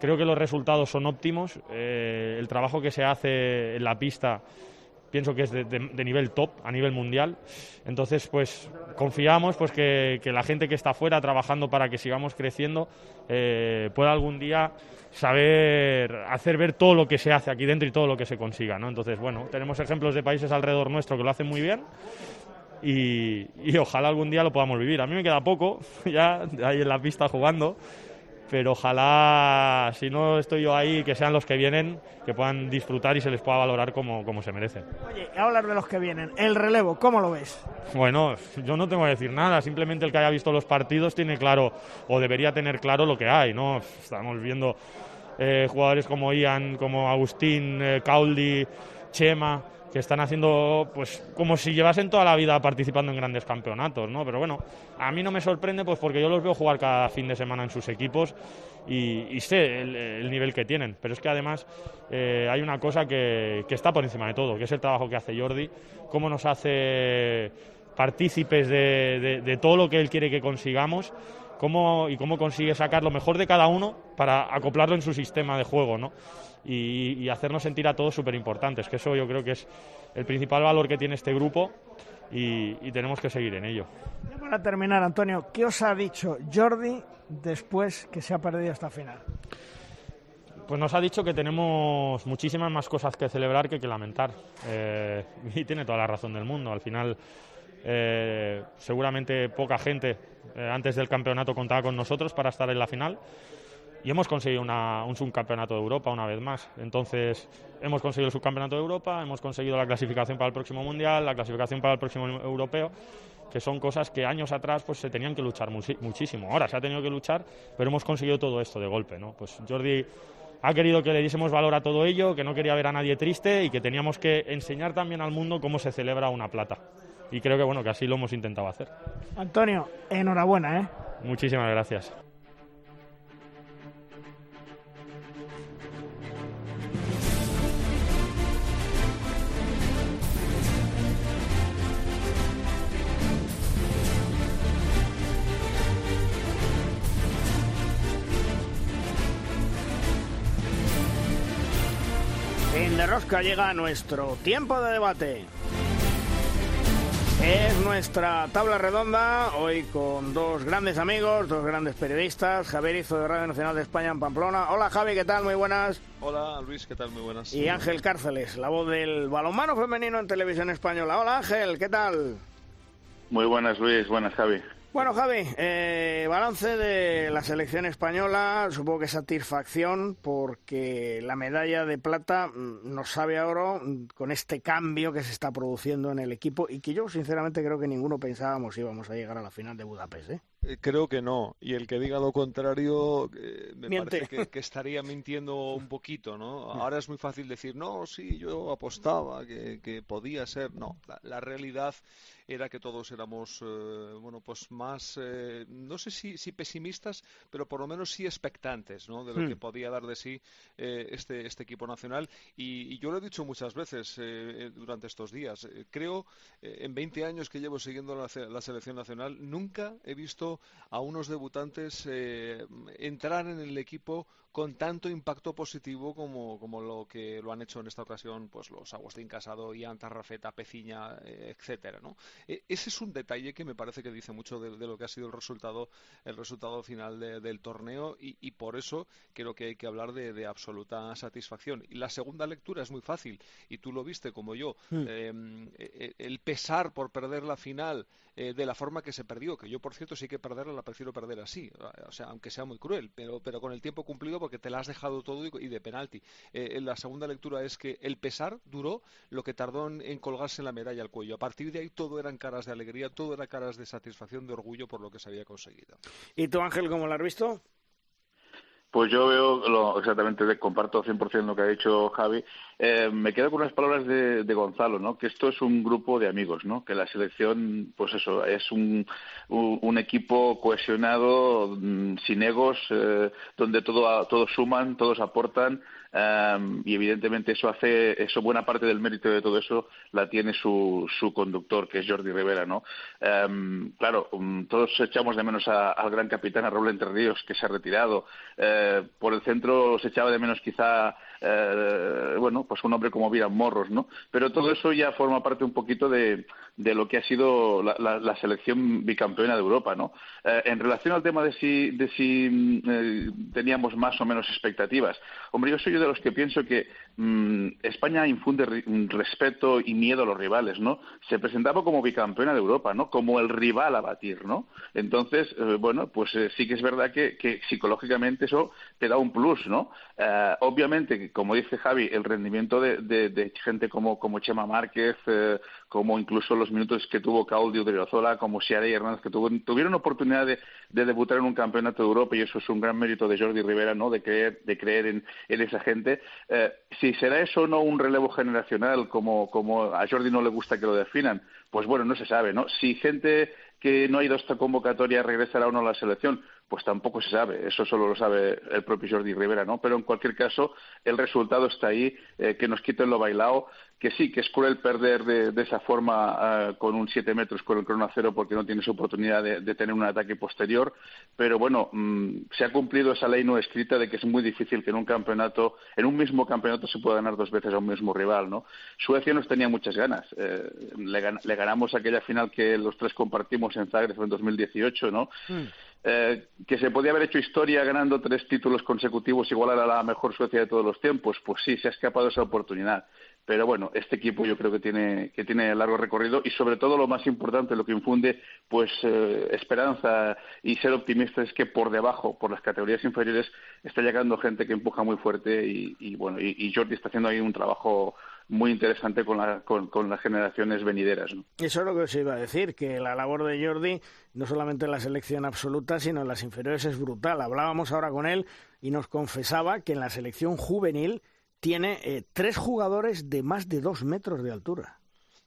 creo que los resultados son óptimos. Eh, el trabajo que se hace en la pista pienso que es de, de, de, nivel top a nivel mundial. Entonces, pues confiamos pues que, que, la gente que está fuera trabajando para que sigamos creciendo eh, pueda algún día saber hacer ver todo lo que se hace aquí dentro y todo lo que se consiga, ¿no? Entonces, bueno, tenemos ejemplos de países alrededor nuestro que lo hacen muy bien y, y, ojalá algún día lo podamos vivir. A mí me queda poco, ya ahí en la pista jugando, pero ojalá, si no estoy yo ahí, que sean los que vienen, que puedan disfrutar y se les pueda valorar como, como se merecen.
Oye, hablar de los que vienen, el relevo, ¿cómo lo ves?
Bueno, yo no tengo que decir nada, simplemente el que haya visto los partidos tiene claro, o debería tener claro lo que hay, ¿no? Estamos viendo eh, jugadores como Ian, como Agustín, eh, Cauldi, Chema que están haciendo pues como si llevasen toda la vida participando en grandes campeonatos, ¿no? Pero bueno, a mí no me sorprende pues porque yo los veo jugar cada fin de semana en sus equipos y, sé el, el, nivel que tienen. Pero es que además eh, hay una cosa que, que, está por encima de todo, que es el trabajo que hace Jordi, cómo nos hace partícipes de, de, de todo lo que él quiere que consigamos cómo, y cómo consigue sacar lo mejor de cada uno para acoplarlo en su sistema de juego, ¿no? Y, y hacernos sentir a todos súper importantes, que eso yo creo que es el principal valor que tiene este grupo y, y tenemos que seguir en ello.
Ya para terminar, Antonio, ¿qué os ha dicho Jordi después que se ha perdido esta final?
Pues nos ha dicho que tenemos muchísimas más cosas que celebrar que que lamentar. Eh, y tiene toda la razón del mundo. Al final, eh, seguramente poca gente eh, antes del campeonato contaba con nosotros para estar en la final y hemos conseguido una, un subcampeonato de Europa una vez más. Entonces, hemos conseguido el subcampeonato de Europa, hemos conseguido la clasificación para el próximo Mundial, la clasificación para el próximo Europeo, que son cosas que años atrás pues, se tenían que luchar muchísimo. Ahora se ha tenido que luchar, pero hemos conseguido todo esto de golpe. ¿no? Pues Jordi ha querido que le diésemos valor a todo ello, que no quería ver a nadie triste y que teníamos que enseñar también al mundo cómo se celebra una plata. Y creo que bueno que así lo hemos intentado hacer.
Antonio, enhorabuena, ¿eh?
Muchísimas gracias.
De rosca llega nuestro tiempo de debate. Es nuestra tabla redonda, hoy con dos grandes amigos, dos grandes periodistas, Javier Izo de Radio Nacional de España en Pamplona. Hola Javi, ¿qué tal? Muy buenas.
Hola Luis, ¿qué tal? Muy buenas.
Y Ángel Cárceles, la voz del balonmano femenino en televisión española. Hola Ángel, ¿qué tal?
Muy buenas Luis, buenas Javi.
Bueno, Javi, eh, balance de la selección española, supongo que satisfacción porque la medalla de plata nos sabe a oro con este cambio que se está produciendo en el equipo y que yo sinceramente creo que ninguno pensábamos íbamos a llegar a la final de Budapest. ¿eh?
Eh, creo que no. Y el que diga lo contrario, eh, me
Miente.
parece que, que estaría mintiendo un poquito, ¿no? Ahora es muy fácil decir, no, sí, yo apostaba que, que podía ser. No, la, la realidad era que todos éramos, eh, bueno, pues más, eh, no sé si, si pesimistas, pero por lo menos sí expectantes, ¿no? De lo
Hmm.
que podía dar de sí eh, este, este equipo nacional. Y, y yo lo he dicho muchas veces eh, durante estos días. Eh, creo, eh, en 20 años que llevo siguiendo la, selección nacional, nunca he visto a unos debutantes eh, entrar en el equipo con tanto impacto positivo como, como lo que lo han hecho en esta ocasión pues los Agustín Casado, Ian Tarrafeta, Peciña, eh, etcétera, ¿no? E- ese es un detalle que me parece que dice mucho de, de lo que ha sido el resultado el resultado final de- del torneo y, y por eso creo que hay que hablar de, de absoluta satisfacción. Y la segunda lectura es muy fácil y tú lo viste como yo.
Mm.
Eh, eh, el pesar por perder la final eh, de la forma que se perdió, que yo por cierto sí que perderla la prefiero perder así, o sea, aunque sea muy cruel, pero, pero con el tiempo cumplido porque te la has dejado todo y, de penalti. Eh, la segunda lectura es que el pesar duró lo que tardó en, en colgarse la medalla al cuello. A partir de ahí todo eran caras de alegría, todo era caras de satisfacción, de orgullo por lo que se había conseguido.
¿Y tú, Ángel, cómo lo has visto?
Pues yo veo lo, exactamente, comparto 100% lo que ha dicho Javi. Eh, me quedo con unas palabras de, de Gonzalo, ¿no? Que esto es un grupo de amigos, ¿no? Que la selección, pues eso, es un, un, un equipo cohesionado, mm, sin egos, eh, donde todo, todos suman, todos aportan. Eh, y evidentemente eso hace, eso buena parte del mérito de todo eso la tiene su, su conductor, que es Jordi Rivera, ¿no? Eh, claro, mm, todos echamos de menos al gran capitán, a Raúl Entre Ríos, que se ha retirado. Eh, por el centro se echaba de menos quizá, eh, bueno, pues un hombre como Viran Morros, ¿no? Pero todo eso ya forma parte un poquito de, de lo que ha sido la, selección bicampeona de Europa, ¿no? Eh, en relación al tema de si, de si mm, teníamos más o menos expectativas, hombre, yo soy de los que pienso que mm, España infunde mm, respeto y miedo a los rivales, ¿no? Se presentaba como bicampeona de Europa, ¿no? Como el rival a batir, ¿no? Entonces, eh, bueno, pues eh, sí que es verdad que, que psicológicamente eso te da un plus, ¿no? Eh, obviamente, como dice Javi, el rendimiento de, de- de gente como, como Chema Márquez, eh, como incluso los minutos que tuvo Claudio Driozola, como Ciara y Hernández, que tuvo- tuvieron oportunidad de, de debutar en un campeonato de Europa y eso es un gran mérito de Jordi Rivera, ¿no? De creer, de creer en, esa gente. Eh, si será eso o no un relevo generacional, como, como a Jordi no le gusta que lo definan, pues bueno, no se sabe, ¿no? Si gente que no ha ido a esta convocatoria regresará o no a la selección, pues tampoco se sabe, eso solo lo sabe el propio Jordi Rivera, ¿no? Pero en cualquier caso, el resultado está ahí, eh, que nos quiten lo bailado, que sí, que es cruel perder de, esa forma eh, con un 7 metros con el crono cero porque no tienes oportunidad de, de tener un ataque posterior, pero bueno, mm, se ha cumplido esa ley no escrita de que es muy difícil que en un campeonato, en un mismo campeonato se pueda ganar dos veces a un mismo rival, ¿no? Suecia nos tenía muchas ganas, eh, le, le ganamos aquella final que los tres compartimos en Zagreb en 2018, ¿no? Eh, que se podía haber hecho historia ganando tres títulos consecutivos, igual a la mejor Suecia de todos los tiempos, pues sí, se ha escapado esa oportunidad. Pero bueno, este equipo yo creo que tiene, que tiene largo recorrido y sobre todo lo más importante, lo que infunde pues eh, esperanza y ser optimista es que por debajo, por las categorías inferiores, está llegando gente que empuja muy fuerte y, y bueno, y Jordi está haciendo ahí un trabajo muy interesante con, la- con, con las generaciones venideras. ¿no?
Eso es lo que os iba a decir, que la labor de Jordi, no solamente en la selección absoluta, sino en las inferiores, es brutal. Hablábamos ahora con él y nos confesaba que en la selección juvenil tiene eh, tres jugadores de más de dos metros de altura.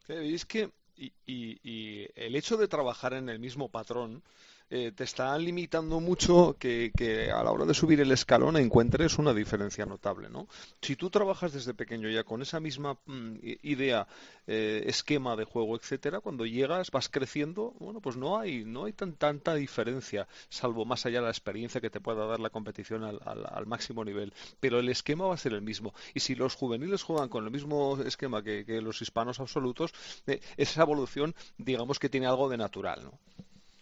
Es que y, y- y el hecho de trabajar en el mismo patrón eh, te está limitando mucho que, a la hora de subir el escalón encuentres una diferencia notable, ¿no? Si tú trabajas desde pequeño ya con esa misma mm, idea, eh, esquema de juego, etcétera, cuando llegas vas creciendo, bueno, pues no hay no hay tan tanta diferencia, salvo más allá de la experiencia que te pueda dar la competición al, al- al máximo nivel. Pero el esquema va a ser el mismo. Y si los juveniles juegan con el mismo esquema que, que los hispanos absolutos, eh, esa evolución, digamos que tiene algo de natural, ¿no?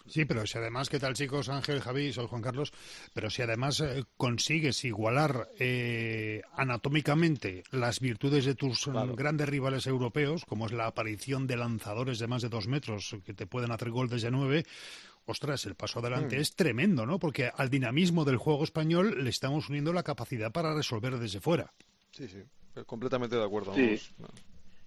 Sí, pero si además, ¿qué tal chicos? Ángel, Javi, soy Juan Carlos. Pero si además eh, consigues igualar eh, anatómicamente las virtudes de tus eh, grandes rivales europeos, como es la aparición de lanzadores de más de dos metros que te pueden hacer gol desde nueve, ostras, el paso adelante
Mm.
es tremendo, ¿no? Porque al dinamismo del juego español le estamos uniendo la capacidad para resolver desde fuera.
Sí, sí, completamente de acuerdo.
Sí.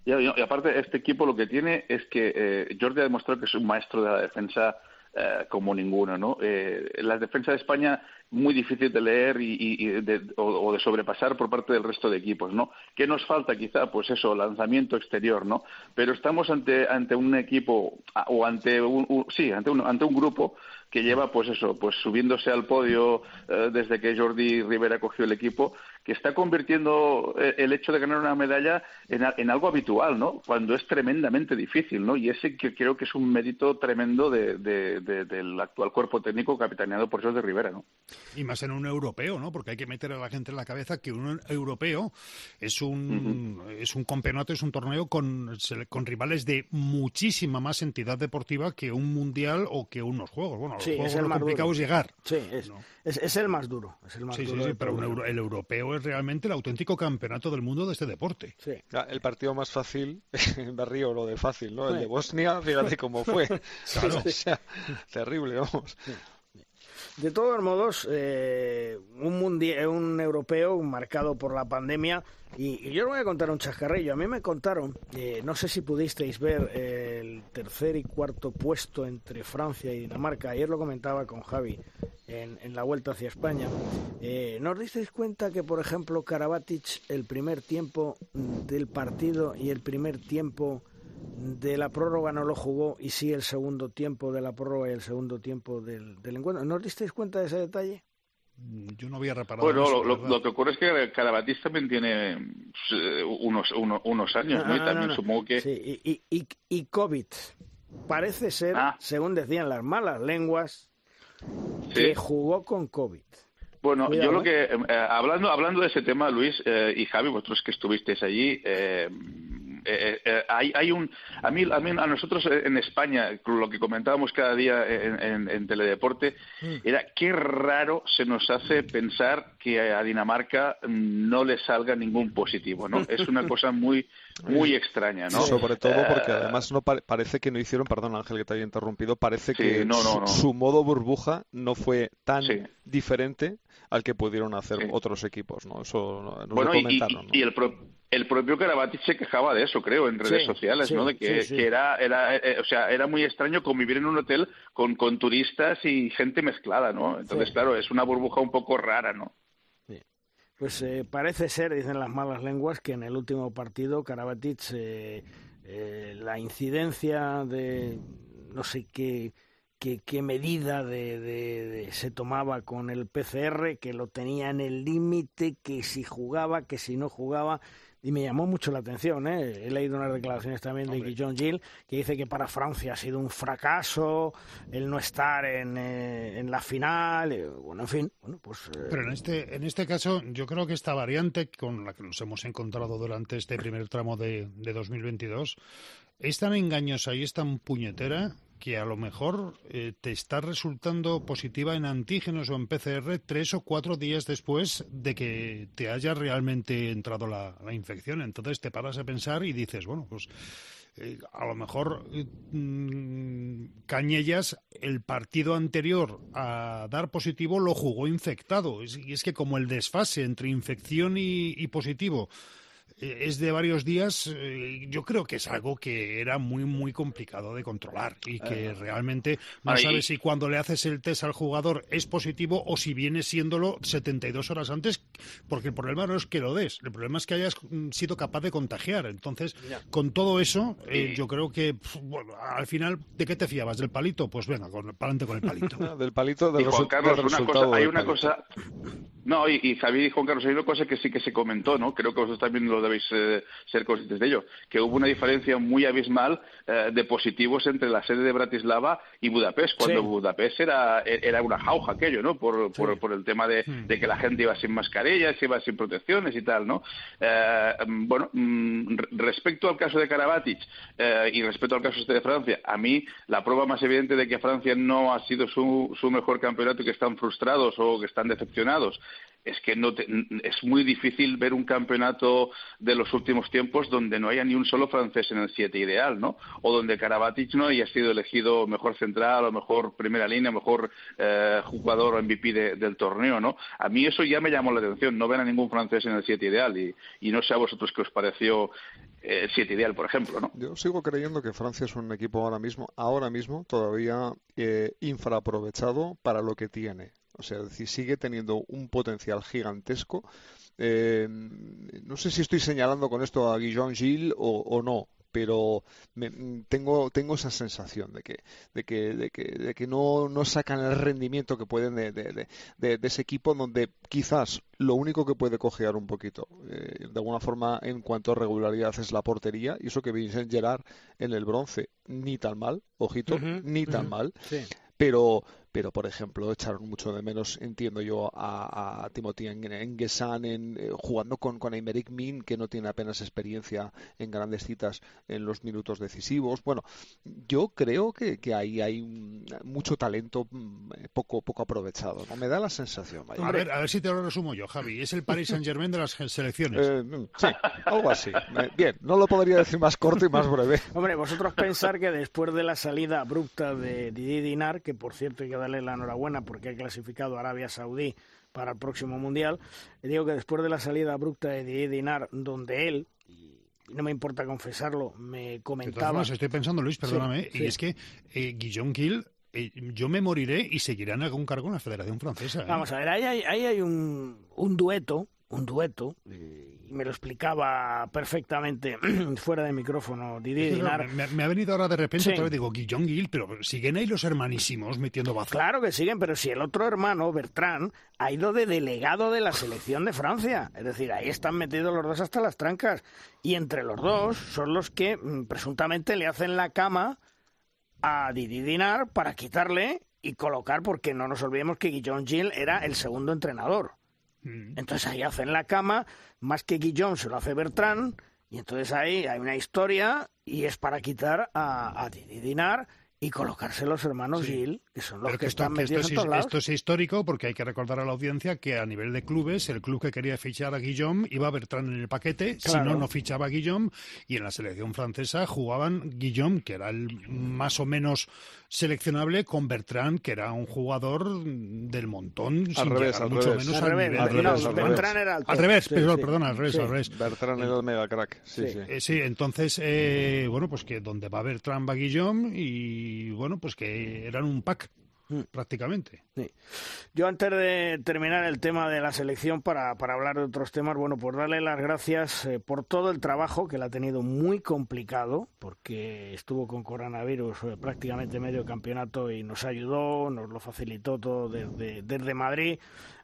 y aparte, este equipo lo que tiene es que eh, Jordi ha demostrado que es un maestro de la defensa eh, como ninguno, ¿no? Eh, la defensa de España muy difícil de leer y, y de, o, de sobrepasar por parte del resto de equipos, ¿no? ¿Qué nos falta quizá? Pues eso, lanzamiento exterior, ¿no? Pero estamos ante ante un equipo o ante un, un sí, ante un ante un grupo que lleva pues eso, pues subiéndose al podio eh, desde que Jordi Rivera cogió el equipo, que está convirtiendo eh, el hecho de ganar una medalla en, en, algo habitual, ¿no? Cuando es tremendamente difícil, ¿no? Y ese que creo que es un mérito tremendo de, de, de, del actual cuerpo técnico capitaneado por Jordi Rivera, ¿no?
Y más en un europeo, ¿no? Porque hay que meter a la gente en la cabeza que un europeo es un, uh -huh. es un campeonato, es un torneo con, con rivales de muchísima más entidad deportiva que un mundial o que unos juegos. Bueno,
sí,
los
es
juegos
el
lo
más
complicado
duro.
es llegar.
Sí, es,
¿no?
es, es, el más duro. Es el más
sí,
duro
sí, sí, pero un euro, el europeo es realmente el auténtico campeonato del mundo de este deporte.
Sí.
Ya, el partido más fácil, me río lo de fácil, ¿no? El de Bosnia, fíjate cómo fue.
claro.
o sea, terrible, vamos.
De todos modos, eh, un, mundial, un europeo marcado por la pandemia, y, yo le voy a contar un chascarrillo. A mí me contaron, eh, no sé si pudisteis ver eh, el tercer y cuarto puesto entre Francia y Dinamarca. Ayer lo comentaba con Javi en, en la vuelta hacia España. Eh, ¿Nos disteis cuenta que, por ejemplo, Karabatic, el primer tiempo del partido y el primer tiempo de la prórroga no lo jugó y sí el segundo tiempo de la prórroga y el segundo tiempo del, del encuentro. ¿No os disteis cuenta de ese detalle?
Yo no había reparado.
Bueno,
eso,
lo, lo, que ocurre es que Carabatis también tiene pues, unos, uno, unos años, ¿no?
no
y también
no, no.
supongo que.
Sí, y, y, y, COVID. Parece ser, ah. según decían las malas lenguas,
¿Sí?
que jugó con COVID.
Bueno, Cuidado, yo lo que, eh, hablando, hablando de ese tema, Luis eh, y Javi, vosotros que estuvisteis allí, eh, eh, eh, hay, hay, un a mí, a mí a nosotros en España lo que comentábamos cada día en, en, en teledeporte mm. era qué raro se nos hace pensar que a Dinamarca no le salga ningún positivo no es una cosa muy muy extraña no
sobre todo porque además no pa parece que no hicieron perdón Ángel que te haya interrumpido parece
sí,
que
no, no,
su, su, modo burbuja no fue tan
sí.
diferente al que pudieron hacer otros equipos no eso nos
bueno,
lo comentaron
y,
¿no?
y el pro el propio Karabatic se quejaba de eso, creo, en redes
sí,
sociales,
sí,
¿no? De que,
sí,
que era, era eh, o sea, era muy extraño convivir en un hotel con, con turistas y gente mezclada, ¿no? Entonces, claro, es una burbuja un poco rara, ¿no?
Pues eh, parece ser, dicen las malas lenguas, que en el último partido Karabatic, eh, eh, la incidencia de no sé qué, qué, qué medida de, de, de, se tomaba con el PCR, que lo tenía en el límite, que si jugaba, que si no jugaba y me llamó mucho la atención. ¿eh? He leído unas declaraciones también de John Gill que dice que para Francia ha sido un fracaso el no estar en, eh, en la final. Eh, bueno, en fin, bueno, pues. Eh...
Pero en este, en este caso, yo creo que esta variante con la que nos hemos encontrado durante este primer tramo de, de 2022 es tan engañosa y es tan puñetera que a lo mejor eh, te está resultando positiva en antígenos o en PCR tres o cuatro días después de que te haya realmente entrado la, infección. Entonces te paras a pensar y dices, bueno, pues eh, a lo mejor mmm, Cañellas el partido anterior a dar positivo lo jugó infectado. Y es que como el desfase entre infección y positivo es de varios días, eh, yo creo que es algo que era muy, muy complicado de controlar y que uh, realmente no ahí, sabes si cuando le haces el test al jugador es positivo o si viene siéndolo 72 horas antes, porque el problema no es que lo des, el problema es que hayas mm, sido capaz de contagiar. Entonces, con todo eso, eh, yo creo que, bueno, al final, ¿de qué te fiabas? ¿Del palito? Pues venga, con, para adelante con el palito.
del palito, del
y Juan Carlos,
del
una cosa, hay una cosa... No, y, y Javier y Juan Carlos, hay una cosa que sí que se comentó, ¿no? Creo que vosotros también lo debéis eh, ser conscientes de ello, que hubo una diferencia muy abismal eh, de positivos entre la sede de Bratislava y Budapest, cuando sí. Budapest era, era una jauja aquello, ¿no? Por, sí. por, por, el tema de, mm. de, que la gente iba sin mascarillas, iba sin protecciones y tal, ¿no? Eh, bueno, mm, respecto al caso de Karabatic eh, y respecto al caso este de Francia, a mí la prueba más evidente de que Francia no ha sido su, su mejor campeonato y que están frustrados o que están decepcionados es que no te, es muy difícil ver un campeonato de los últimos tiempos donde no haya ni un solo francés en el 7 ideal, ¿no? O donde Karabatic no haya sido elegido mejor central o mejor primera línea, mejor eh, jugador o MVP de, del torneo, ¿no? A mí eso ya me llamó la atención, no ver a ningún francés en el 7 ideal y, y no sé a vosotros qué os pareció el siete ideal, por ejemplo, ¿no?
Yo sigo creyendo que Francia es un equipo ahora mismo, ahora mismo todavía eh, infraaprovechado para lo que tiene. O sea, es decir, sigue teniendo un potencial gigantesco. Eh, no sé si estoy señalando con esto a Guillaume Gilles o, o no, pero me, tengo tengo esa sensación de que de que de que, de que no, no sacan el rendimiento que pueden de, de, ese equipo donde quizás lo único que puede cojear un poquito eh, de alguna forma en cuanto a regularidad es la portería y eso que Vincent Gerard en el bronce ni tan mal ojito uh -huh, ni tan uh -huh, mal sí. pero pero por ejemplo echaron mucho de menos entiendo yo a, a Timothy Engesan en, eh, jugando con, con Aymeric Min que no tiene apenas experiencia en grandes citas en los minutos decisivos. Bueno yo creo que, que ahí hay un, mucho talento mm, poco poco aprovechado ¿no? me da la sensación vaya.
a ver. a ver si te lo resumo yo Javi. Es el Paris Saint Germain de las selecciones.
Eh, sí algo así. Bien no lo podría decir más corto y más breve.
Hombre vosotros pensar que después de la salida abrupta de Didier Dinar que por cierto que darle la enhorabuena porque ha clasificado a Arabia Saudí para el próximo Mundial. Digo que después de la salida abrupta de Didier Dinar, donde él, y no me importa confesarlo, me comentaba...
De formas, estoy pensando, Luis, perdóname, sí, sí. y es que eh, Guillaume Gil eh, yo me moriré y seguirá en algún cargo en la Federación Francesa. ¿eh?
Vamos a ver, ahí hay, ahí hay un, un dueto, un dueto, y me lo explicaba perfectamente fuera de micrófono Didier Dinar.
Me, me, ha venido ahora de repente, sí. otra vez digo, Guillón Gil, pero siguen ahí los hermanísimos metiendo bazo.
Claro que siguen, pero si el otro hermano, Bertrand, ha ido de delegado de la selección de Francia. Es decir, ahí están metidos los dos hasta las trancas. Y entre los dos son los que mm, presuntamente le hacen la cama a Didier Dinar para quitarle y colocar, porque no nos olvidemos que Guillaume Gil era el segundo entrenador. Entonces ahí hacen la cama, más que Guillaume se lo hace Bertrand, y entonces ahí hay una historia y es para quitar a, a Dinar y colocarse los hermanos sí. Gil, que son los que,
esto,
están
que
metidos
esto,
en todos
es,
lados.
esto es histórico porque hay que recordar a la audiencia que a nivel de clubes, el club que quería fichar a Guillaume iba a Bertrand en el paquete,
Claro.
si no, no fichaba a Guillaume, y en la selección francesa jugaban Guillaume, que era el más o menos seleccionable, con Bertrand, que era un jugador del montón,
Al
sin
revés,
llegar
al
mucho
revés.
menos
Al
al,
revés,
nivel
al
de-
revés,
no,
al
Bertrand era.
Al revés,
Sí,
perdón,
sí.
perdón, al revés,
Sí.
al revés.
Bertrand era el mega crack. Sí,
Sí.
sí.
Eh, sí, entonces, eh, bueno, pues que donde va Bertrand va Guillaume y, bueno, pues que eran un pack,
Mm.
prácticamente.
Sí. Yo antes de terminar el tema de la selección para, para hablar de otros temas, bueno, pues darle las gracias eh, por todo el trabajo que la ha tenido muy complicado, porque estuvo con coronavirus eh, prácticamente medio campeonato y nos ayudó, nos lo facilitó todo desde, desde Madrid.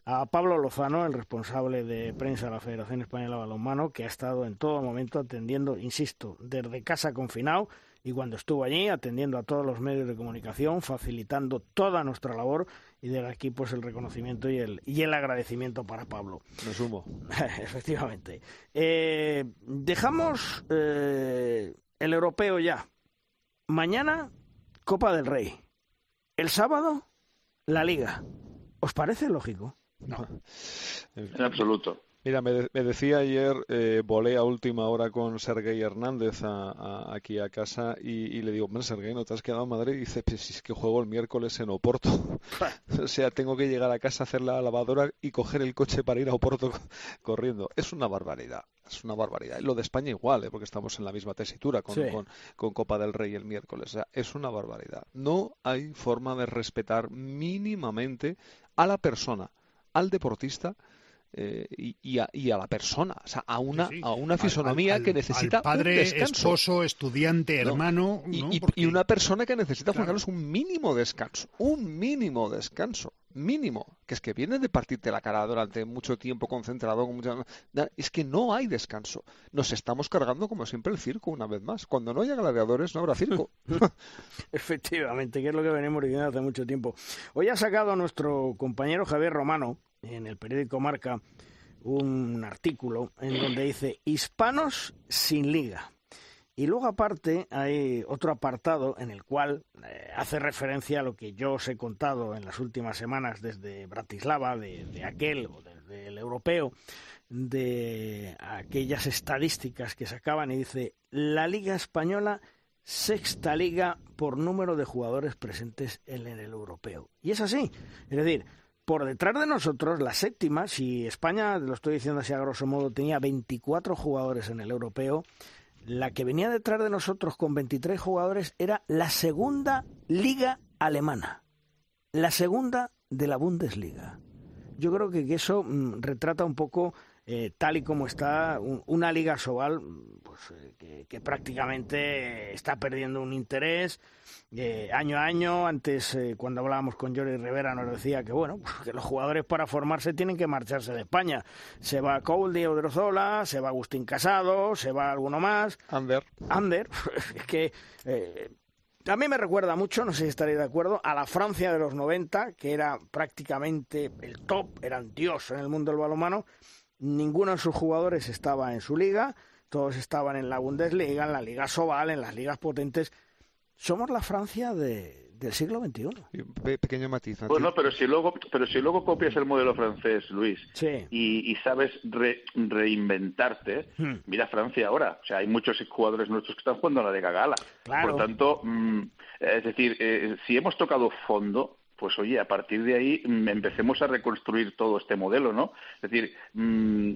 A Pablo Lozano, el responsable de prensa de la Federación Española de Balonmano, que ha estado en todo momento atendiendo, insisto, desde casa confinado y cuando estuvo allí atendiendo a todos los medios de comunicación, facilitando toda nuestra labor y de aquí pues el reconocimiento y el, y el agradecimiento para Pablo.
Me sumo.
Efectivamente. Eh, dejamos eh, el europeo ya. Mañana, Copa del Rey. El sábado, la Liga. ¿Os parece lógico?
En absoluto.
Mira, me, de- me decía ayer, eh, volé a última hora con Sergei Hernández a- a- aquí a casa y, y le digo, hombre, Sergei, ¿no te has quedado en Madrid? Y dice, pues si es que juego el miércoles en Oporto. o sea, tengo que llegar a casa, hacer la lavadora y coger el coche para ir a Oporto corriendo. Es una barbaridad, es una barbaridad. Y lo de España igual, ¿eh? porque estamos en la misma tesitura con,
Sí.
con, con Copa del Rey el miércoles. O sea, es una barbaridad. No hay forma de respetar mínimamente a la persona, al deportista eh, y, y a, y a la persona, o sea, a una,
Sí, sí.
a una fisonomía
al-
que necesita
al padre,
un descanso.
esposo, estudiante,
No.
hermano,
Y,
¿no?
y-
Porque-
y una persona que necesita, Juan
Claro.
Carlos, un mínimo descanso. Un mínimo descanso. Mínimo. Que es que viene de partirte la cara durante mucho tiempo concentrado. Con mucha... Es que no hay descanso. Nos estamos cargando, como siempre, el circo una vez más. Cuando no haya gladiadores, no habrá circo.
Efectivamente, que es lo que venimos diciendo hace mucho tiempo. Hoy ha sacado nuestro compañero Javier Romano en el periódico Marca un artículo en donde dice Hispanos sin liga. Y luego aparte hay otro apartado en el cual eh, hace referencia a lo que yo os he contado en las últimas semanas desde Bratislava, de, de aquel o desde el europeo, de aquellas estadísticas que sacaban y dice la Liga Española sexta liga por número de jugadores presentes en el europeo. Y es así. Es decir, por detrás de nosotros, la séptima, si España, lo estoy diciendo así a grosso modo, tenía 24 jugadores en el europeo, la que venía detrás de nosotros con 23 jugadores era la segunda liga alemana, la segunda de la Bundesliga. Yo creo que eso mm, retrata un poco eh, tal y como está una liga Sobal pues, eh, que, prácticamente está perdiendo un interés eh, año a año. Antes, cuando hablábamos con Jordi Rivera, nos decía que bueno, pues, que los jugadores para formarse tienen que marcharse de España. Se va Couldi Odrozola, se va Agustín Casado, se va alguno más.
Ander.
Ander. es que a mí me recuerda mucho, no sé si estaréis de acuerdo, a la Francia de los 90, que era prácticamente el top, eran dios en el mundo del balonmano, ninguno de sus jugadores estaba en su liga, todos estaban en la Bundesliga, en la Liga Sobal, en las ligas potentes. Somos la Francia de, del siglo XXI.
pequeño matiz.
Bueno, pero si luego, pero si luego copias el modelo francés, Luis, y, sabes reinventarte, hmm. mira Francia ahora. O sea, hay muchos jugadores nuestros que están jugando a la Liga Gala. Por tanto, mm, es decir, eh, si hemos tocado fondo, pues oye, a partir de ahí mm, empecemos a reconstruir todo este modelo, ¿no? Es decir, mm,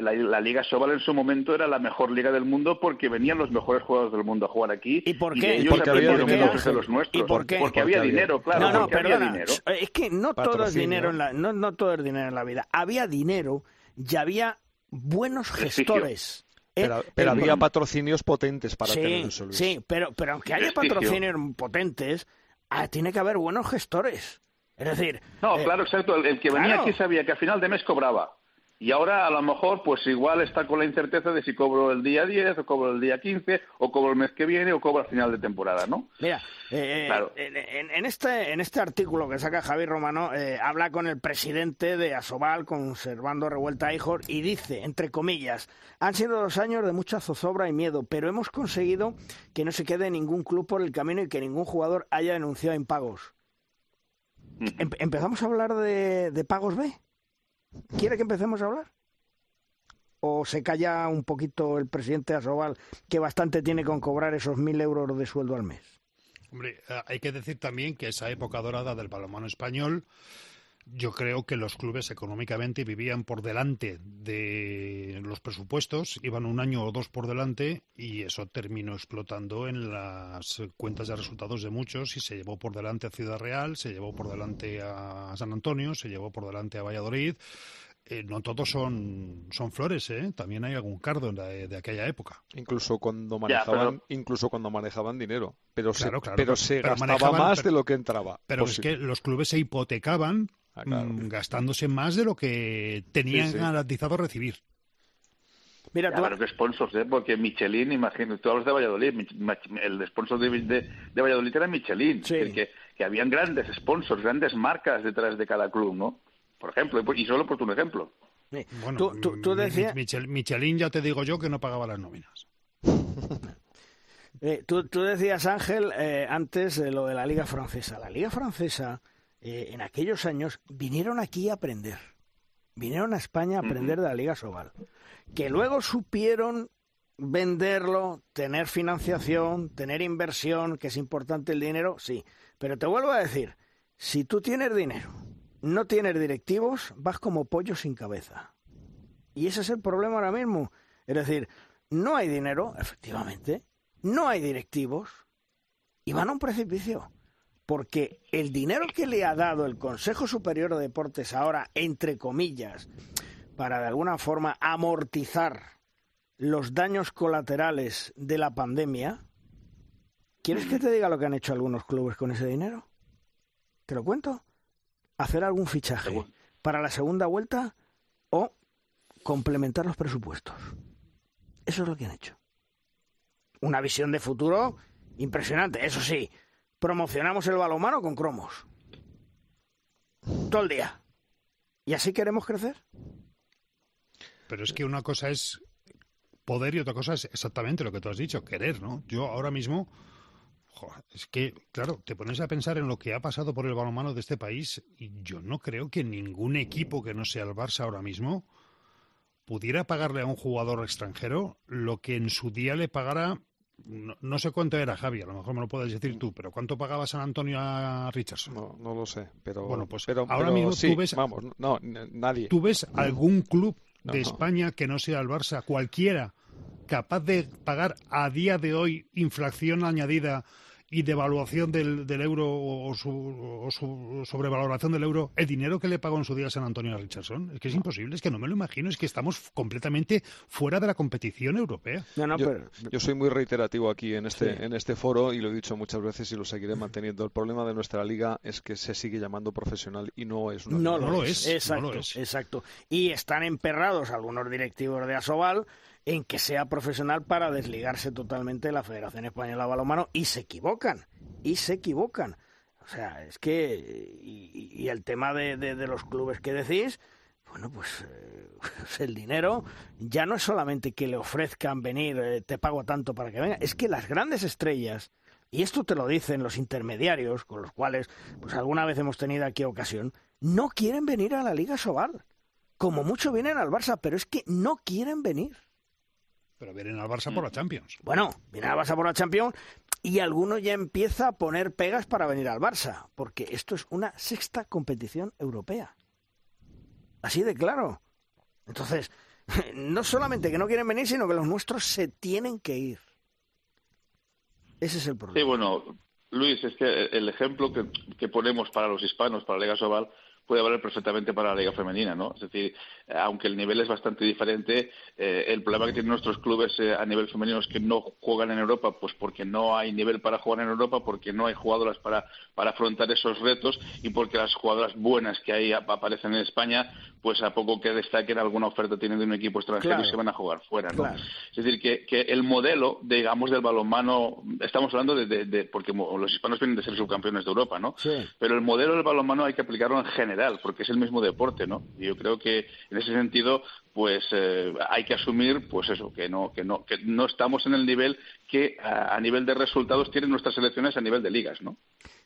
la, Liga Sobal en su momento era la mejor liga del mundo porque venían los mejores jugadores del mundo a jugar aquí.
¿Y por qué?
ellos
porque
había dinero. De los nuestros. Porque había dinero, claro.
No, no, perdona. Es que no todo es dinero en la, no, no todo es dinero en la vida. Había dinero y había buenos gestores.
¿eh? Pero, había patrocinios potentes para tener eso, Luis.
Sí, pero, pero aunque haya patrocinios potentes, ah, tiene que haber buenos gestores. Es decir...
No, eh, claro, exacto. El, que venía aquí sabía que a final de mes cobraba. Y ahora a lo mejor pues igual está con la incerteza de si cobro el día 10 o cobro el día 15 o cobro el mes que viene o cobro al final de temporada, ¿no?
Mira, eh, eh, en, este, en este artículo que saca Javier Romano habla con el presidente de Asobal, conservando revuelta Hijos, y dice, entre comillas, han sido dos años de mucha zozobra y miedo, pero hemos conseguido que no se quede ningún club por el camino y que ningún jugador haya denunciado impagos. ¿Empezamos a hablar de, de pagos B? ¿Quiere que empecemos a hablar? ¿O se calla un poquito el presidente Asobal, que bastante tiene con cobrar esos mil euros de sueldo al mes?
Hombre, eh, hay que decir también que esa época dorada del balonmano español yo creo que los clubes económicamente vivían por delante de los presupuestos, iban un año o dos por delante y eso terminó explotando en las cuentas de resultados de muchos y se llevó por delante a Ciudad Real, se llevó por delante a San Antonio, se llevó por delante a Valladolid. Eh, no todos son, son flores, ¿eh? También hay algún cardo de, aquella época.
Incluso cuando manejaban, incluso cuando manejaban dinero, pero se, pero se gastaba más de lo que entraba.
Pero es que los clubes se hipotecaban Ah, mm, gastándose más de lo que tenían garantizado recibir.
Mira, claro que sponsors, ¿eh? porque Michelin, imagínate, todos los de Valladolid, el sponsor de, de, Valladolid era Michelin, que, que habían grandes sponsors, grandes marcas detrás de cada club, ¿no? Por ejemplo, y solo por un ejemplo.
Bueno, tú, decías... Michelin ya te digo yo que no pagaba las nóminas.
Eh, tú, decías, Ángel, eh, antes de lo de la Liga Francesa. La Liga Francesa eh, en aquellos años vinieron aquí a aprender. Vinieron a España a aprender de la Liga Sobal. Que luego supieron venderlo, tener financiación, tener inversión, que es importante el dinero, sí. Pero te vuelvo a decir, si tú tienes dinero, no tienes directivos, vas como pollo sin cabeza. Y ese es el problema ahora mismo. Es decir, no hay dinero, efectivamente, no hay directivos y van a un precipicio porque el dinero que le ha dado el Consejo Superior de Deportes ahora, entre comillas, para de alguna forma amortizar los daños colaterales de la pandemia, ¿quieres que te diga lo que han hecho algunos clubes con ese dinero? ¿Te lo cuento? Hacer algún fichaje para la segunda vuelta o complementar los presupuestos. Eso es lo que han hecho. Una visión de futuro impresionante, eso sí, promocionamos el balonmano con cromos. Todo el día. ¿Y así queremos crecer?
Pero es que una cosa es poder y otra cosa es exactamente lo que tú has dicho, querer, ¿no? Yo ahora mismo, es que, claro, te pones a pensar en lo que ha pasado por el balonmano de este país y yo no creo que ningún equipo que no sea el Barça ahora mismo pudiera pagarle a un jugador extranjero lo que en su día le pagara no, sé cuánto era, Javi, a lo mejor me lo puedes decir tú, pero ¿cuánto pagaba San Antonio a Richardson?
No, no lo sé, pero...
Bueno, pues ahora mismo tú ves...
Vamos, no, nadie.
¿Tú ves algún club de España que no sea el Barça, cualquiera, capaz de pagar a día de hoy inflación añadida y devaluación del, del euro o, su, o su sobrevaloración del euro el dinero que le pagó en su día San Antonio a Richardson? Es que es imposible, es que no me lo imagino, es que estamos completamente fuera de la competición europea.
yo,
pero...
yo, soy muy reiterativo aquí en este,
Sí.
en este foro y lo he dicho muchas veces y lo seguiré manteniendo. El problema de nuestra liga es que se sigue llamando profesional y no es una
No,
liga.
lo, es. Exacto, exacto. Y están emperrados algunos directivos de Asobal en que sea profesional para desligarse totalmente de la Federación Española de Balonmano y se equivocan, y se equivocan. O sea, es que, y, el tema de, de- los clubes que decís, bueno, pues eh, el dinero ya no es solamente que le ofrezcan venir, eh, te pago tanto para que venga, es que las grandes estrellas, y esto te lo dicen los intermediarios, con los cuales pues alguna vez hemos tenido aquí ocasión, no quieren venir a la Liga Sobal. Como mucho vienen al Barça, pero es que no quieren venir.
Pero vienen al Barça por la Champions.
Bueno, vienen al Barça por la Champions y alguno ya empieza a poner pegas para venir al Barça, porque esto es una sexta competición europea. Así de claro. Entonces, no solamente que no quieren venir, sino que los nuestros se tienen que ir. Ese es el problema.
Sí, bueno, Luis, es que el ejemplo que, que ponemos para los hispanos, para la Liga Sobal, puede valer perfectamente para la Liga Femenina, ¿no? Es decir, aunque el nivel es bastante diferente, eh, el problema que tienen nuestros clubes eh, a nivel femenino es que no juegan en Europa, pues porque no hay nivel para jugar en Europa, porque no hay jugadoras para, para afrontar esos retos y porque las jugadoras buenas que ahí ap- aparecen en España, pues a poco que destaquen alguna oferta tienen de un equipo extranjero
Claro.
y se van a jugar fuera, ¿no?
Claro.
Es decir, que, que el modelo, digamos, del balonmano, estamos hablando de, de- de- porque los hispanos vienen de ser subcampeones de Europa, ¿no?
Sí.
Pero el modelo del balonmano hay que aplicarlo en general, porque es el mismo deporte, ¿no? Y yo creo que en ese sentido, pues eh, hay que asumir, pues eso, que no, que no, que no estamos en el nivel que a, a nivel de resultados tienen nuestras selecciones a nivel de ligas, ¿no?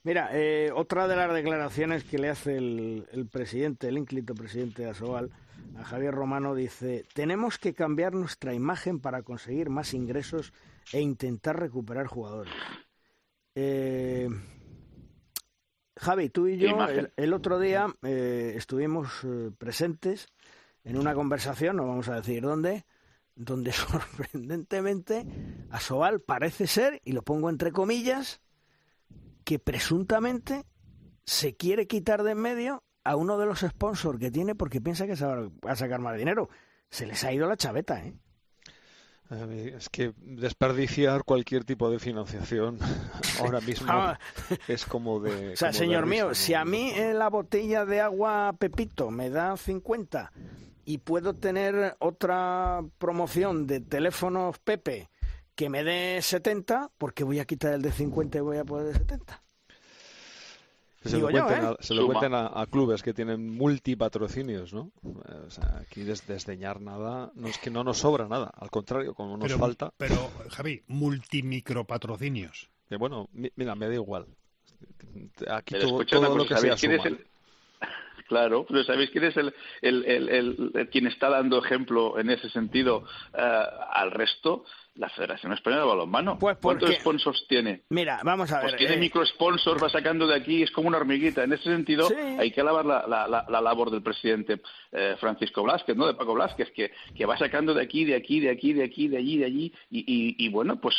Mira, eh, otra de las declaraciones que le hace el, el presidente, el ínclito presidente de Asobal, a Javier Romano, dice, tenemos que cambiar nuestra imagen para conseguir más ingresos e intentar recuperar jugadores. Eh, Javi, tú y yo el otro día eh, estuvimos eh, presentes en una conversación, no vamos a decir dónde, donde sorprendentemente Asobal parece ser, y lo pongo entre comillas, que presuntamente se quiere quitar de en medio a uno de los sponsors que tiene porque piensa que se va a sacar más dinero. Se les ha ido la chaveta, ¿eh?
A mí Es que desperdiciar cualquier tipo de financiación ahora mismo
Ah.
es como de.
O sea, señor mío, si a mí eh, la botella de agua Pepito me da 50 y puedo tener otra promoción de teléfonos Pepe que me dé 70, ¿por qué voy a quitar el de 50 y voy a poner el de 70?
Que se
Digo
lo
yo,
cuenten,
¿eh?
a, se lo
Suma.
cuenten a, a clubes que tienen multipatrocinios, ¿no? O sea, aquí des- desdeñar nada, no es que no nos sobra nada, al contrario, como nos
Pero,
falta.
pero, Javi, multimicropatrocinios.
Que bueno, mi- mira, me da igual. Aquí
Pero
todo, lo que sea
¿sabéis quién es
suma.
el- Claro, pero ¿sabéis quién es el, el, el, el- quien está dando ejemplo en ese sentido eh, al resto? La Federación Española de Balonmano.
Pues
¿Cuántos sponsors tiene?
Mira, vamos a ver.
Pues tiene
eh,
microsponsors, va sacando de aquí, es como una hormiguita. En ese sentido,
Sí.
hay que alabar la, la, la, la labor del presidente eh, Francisco Blázquez, ¿no? De Paco Blázquez, que, que va sacando de aquí, de aquí, de aquí, de aquí, de allí, de allí, y, y, y, bueno, pues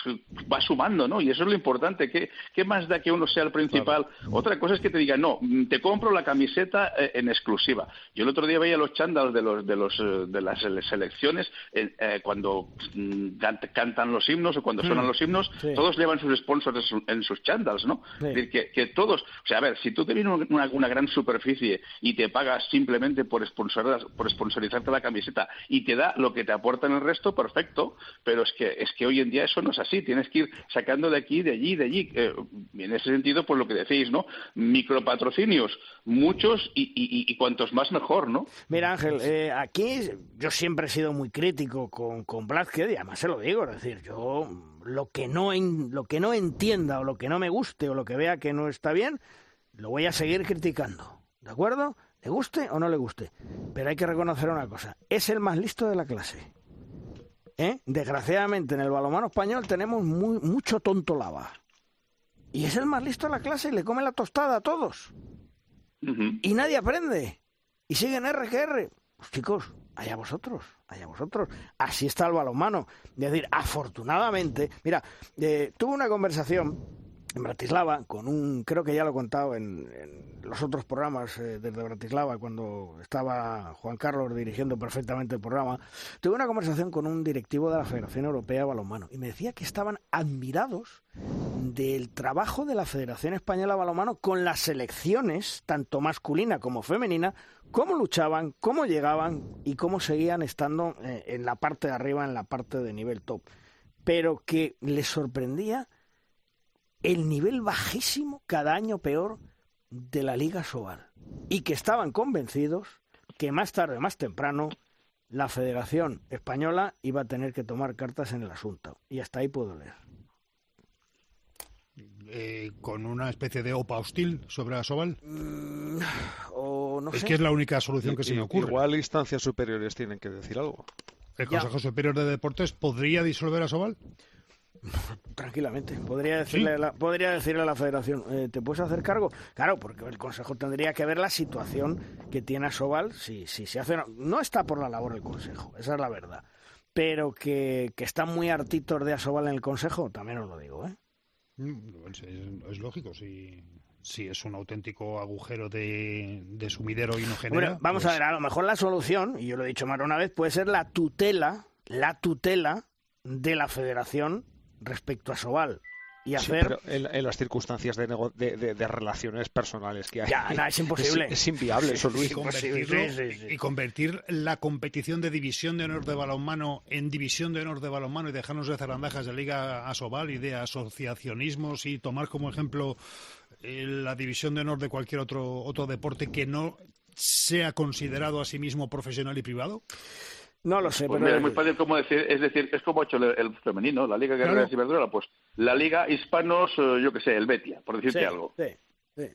va sumando, ¿no? Y eso es lo importante. ¿Qué, qué más da que uno sea el principal? Otra cosa es que te diga, no, mm, te compro la camiseta eh, en exclusiva. Yo el otro día veía los chándals de los de los eh, de las sele- selecciones eh, cuando mm, cant- cantan los himnos o cuando
Mm.
suenan los himnos,
Sí.
todos llevan sus sponsors en, su- en sus chándals, ¿no?
Sí.
Es decir, que, que todos, o sea, a ver, si tú te viene una, una gran superficie y te pagas simplemente por, por sponsorizarte la camiseta y te da lo que te aporta en el resto, perfecto, pero es que es que hoy en día eso no es así, tienes que ir sacando de aquí, de allí, de allí. Eh, en ese sentido, pues lo que decís, ¿no? Micropatrocinios, muchos y, y, y cuantos más mejor, ¿no?
Mira, Ángel, eh, aquí yo siempre he sido muy crítico con, con y además se lo digo, es decir, yo lo que, no en- lo que no entienda o lo que no me guste o lo que vea que no está bien, lo voy a seguir criticando, ¿de acuerdo? Le guste o no le guste. Pero hay que reconocer una cosa, es el más listo de la clase. ¿Eh? Desgraciadamente en el balonmano español tenemos muy, mucho tonto lava. Y es el más listo de la clase y le come la tostada a todos. Y nadie aprende. Y siguen R que R. Pues chicos, allá vosotros, allá vosotros. Así está el balonmano. Es decir, afortunadamente, mira, eh, tuve una conversación en Bratislava con un, creo que ya lo he contado en, en los otros programas eh, desde Bratislava, cuando estaba Juan Carlos dirigiendo perfectamente el programa, tuve una conversación con un directivo de la Federación Europea de Balonmano y me decía que estaban admirados del trabajo de la Federación Española de Balonmano con las selecciones, tanto masculina como femenina, cómo luchaban, cómo llegaban y cómo seguían estando eh, en la parte de arriba, en la parte de nivel top. Pero que les sorprendía el nivel bajísimo, cada año peor, de la Liga Sobal. Y que estaban convencidos que más tarde más temprano la Federación Española iba a tener que tomar cartas en el asunto. Y hasta ahí puedo leer.
Eh, con una especie de OPA hostil sobre la Sobal.
Mm, o no
es
sé.
que es la única solución que se me ocurre.
Igual instancias superiores tienen que decir algo.
¿El
Ya.
Consejo Superior de Deportes podría disolver a Sobal?
Tranquilamente. Podría decirle, a la, podría decirle a la federación, eh, ¿te puedes hacer cargo? Claro, porque el Consejo tendría que ver la situación que tiene Asobal. Si, si se hace. No está por la labor el Consejo, esa es la verdad. Pero que, que están muy hartitos de Asobal en el Consejo, también os lo digo, ¿eh?
Mm, Es, es- lógico, si, si es un auténtico agujero de, de sumidero y no genera.
Bueno, vamos
pues-
a ver, a lo mejor la solución, y yo lo he dicho más una vez, puede ser la tutela, la tutela de la federación respecto a Sobal. Y
Sí,
hacer.
pero en, en las circunstancias de, nego- de, de- de relaciones personales que hay.
Ya, no, es imposible.
Es, es inviable eso, Luis.
y convertirlo- y convertir la competición de división de honor de balonmano en división de honor de balonmano y dejarnos de zarandajas de Liga Asobal y de asociacionismos y tomar como ejemplo eh, la división de honor de cualquier otro otro deporte que no sea considerado a sí mismo profesional y privado?
No lo sé,
Pues
pero.
mira, es muy fácil como decir, es decir, es como ha hecho el, el femenino, la Liga Guerrera
Claro.
de Ciberdrola, pues la Liga Hispanos, eh, yo que sé, el Betia, por decirte
Sí,
algo.
sí, sí.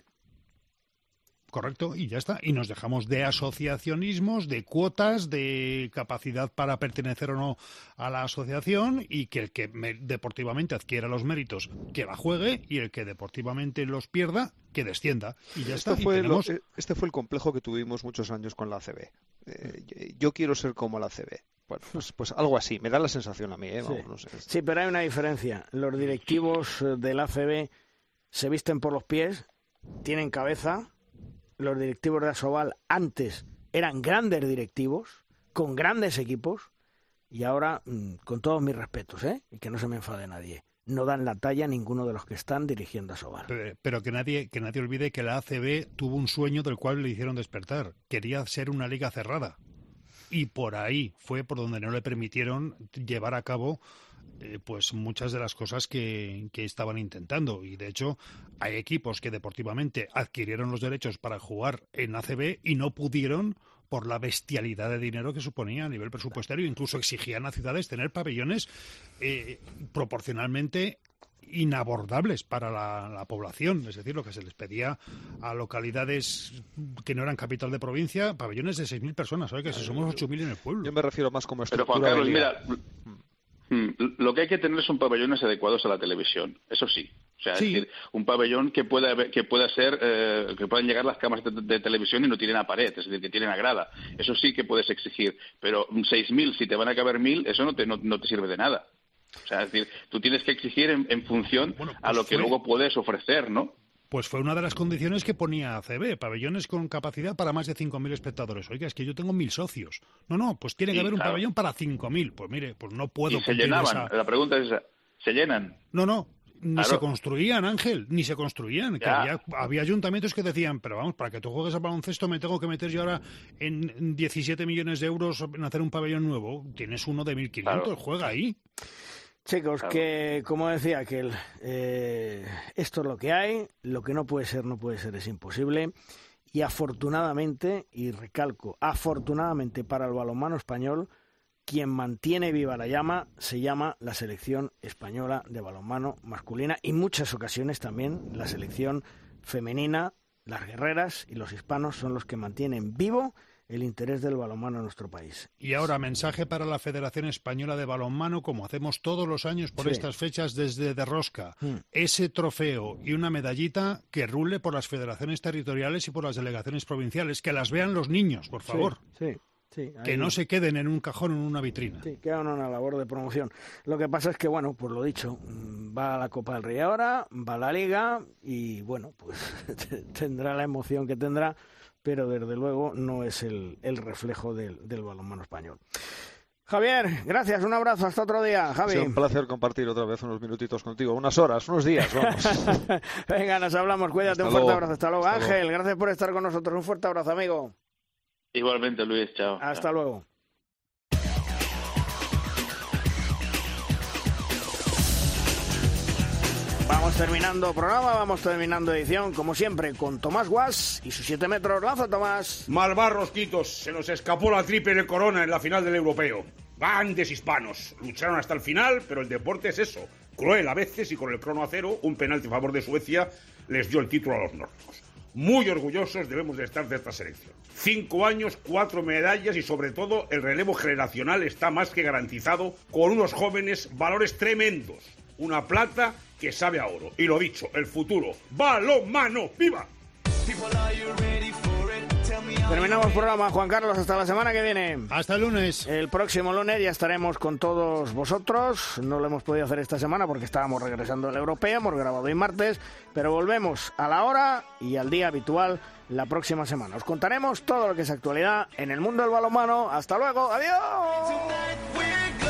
Correcto, y ya está. Y nos dejamos de asociacionismos, de cuotas, de capacidad para pertenecer o no a la asociación y que el que me- deportivamente adquiera los méritos, que la juegue y el que deportivamente los pierda, que descienda. Y ya está.
Este
Y
fue,
tenemos-
este fue el complejo que tuvimos muchos años con la ACB. Eh, yo quiero ser como la ACB. Bueno, pues, pues algo así. Me da la sensación a mí, ¿eh? Vamos,
Sí.
no sé.
Sí, pero hay una diferencia. Los directivos eh, del ACB se visten por los pies, tienen cabeza. Los directivos de Asobal antes eran grandes directivos, con grandes equipos, y ahora, mm, con todos mis respetos, ¿eh? y que no se me enfade nadie, no dan la talla ninguno de los que están dirigiendo Asobal.
Pero, pero que nadie que nadie olvide que la ACB tuvo un sueño del cual le hicieron despertar. Quería ser una liga cerrada. Y por ahí fue por donde no le permitieron llevar a cabo eh, pues muchas de las cosas que, que estaban intentando. Y de hecho, hay equipos que deportivamente adquirieron los derechos para jugar en ACB y no pudieron por la bestialidad de dinero que suponía a nivel presupuestario. Incluso exigían a ciudades tener pabellones eh, proporcionalmente inabordables para la, la población, es decir, lo que se les pedía a localidades que no eran capital de provincia, pabellones de 6.000 personas, ¿sabes? Que si somos 8.000 en el pueblo.
Yo me refiero más como
Pero
estructura
Juan
de
Carlos,
liga.
mira, lo que hay que tener son pabellones adecuados a la televisión, eso sí. O sea,
Sí.
es decir, un pabellón que pueda que pueda ser eh, que puedan llegar las cámaras de, de televisión y no tienen a pared, es decir, que tienen a grada. Eso sí que puedes exigir, pero mm, 6.000 si te van a caber 1.000, eso no te no, no te sirve de nada. O sea, es decir, tú tienes que exigir en, en función
Bueno,
a
pues
lo que
fue-
luego puedes ofrecer, ¿no?
Pues fue una de las condiciones que ponía ACB, pabellones con capacidad para más de 5.000 espectadores. Oiga, es que yo tengo 1.000 socios. No, no, pues tiene que haber un pabellón para 5.000. Pues mire, pues no puedo
Y se llenaban.
esa-
La pregunta es esa, ¿se llenan?
No, no, ni
Claro.
se construían, Ángel, ni se construían. Que había, había ayuntamientos que decían, pero vamos, para que tú juegues a baloncesto me tengo que meter yo ahora en 17 millones de euros en hacer un pabellón nuevo. Tienes uno de 1.500,
Claro.
juega ahí.
Chicos,
Claro.
que como decía aquel, eh, esto es lo que hay, lo que no puede ser, no puede ser, es imposible. Y afortunadamente, y recalco, afortunadamente para el balonmano español, quien mantiene viva la llama se llama la selección española de balonmano masculina y muchas ocasiones también la selección femenina, las guerreras y los hispanos son los que mantienen vivo el interés del balonmano en nuestro país.
Y ahora, mensaje para la Federación Española de Balonmano, como hacemos todos los años por
Sí.
estas fechas desde de Rosca.
Hmm.
Ese trofeo y una medallita que rule por las federaciones territoriales y por las delegaciones provinciales. Que las vean los niños, por favor.
Sí, sí.
que no se queden en un cajón o en una vitrina.
Sí, queda una labor de promoción. Lo que pasa es que, bueno, pues lo dicho, mm, va a la Copa del Rey ahora, va a la Liga y, bueno, pues tendrá la emoción que tendrá, pero desde luego no es el, el reflejo del, del balonmano español. Javier, gracias, un abrazo, hasta otro día, Javi.
un placer compartir otra vez unos minutitos contigo, unas horas, unos días, vamos.
Venga, nos hablamos, cuídate, un fuerte abrazo, hasta luego. Ángel, gracias por estar con nosotros, un fuerte abrazo, amigo.
Igualmente, Luis, chao.
Hasta luego. Vamos terminando programa, vamos terminando edición, como siempre, con Tomás Guas y sus 7 metros. Lanza, Tomás.
Malvarros, Quitos. Se nos escapó la triple corona en la final del europeo. Grandes hispanos. Lucharon hasta el final, pero el deporte es eso. Cruel a veces y con el crono a cero, un penalti a favor de Suecia les dio el título a los nórdicos. Muy orgullosos debemos de estar de esta selección. Cinco años, cuatro medallas y sobre todo el relevo generacional está más que garantizado con unos jóvenes valores tremendos. Una plata que sabe a oro. Y lo dicho, el futuro. ¡Balonmano! ¡Viva!
Terminamos el programa, Juan Carlos, hasta la semana que viene.
Hasta el lunes.
El próximo lunes ya estaremos con todos vosotros. No lo hemos podido hacer esta semana porque estábamos regresando al europeo, hemos grabado hoy martes, pero volvemos a la hora y al día habitual la próxima semana. Os contaremos todo lo que es actualidad en el mundo del balonmano. Hasta luego, adiós.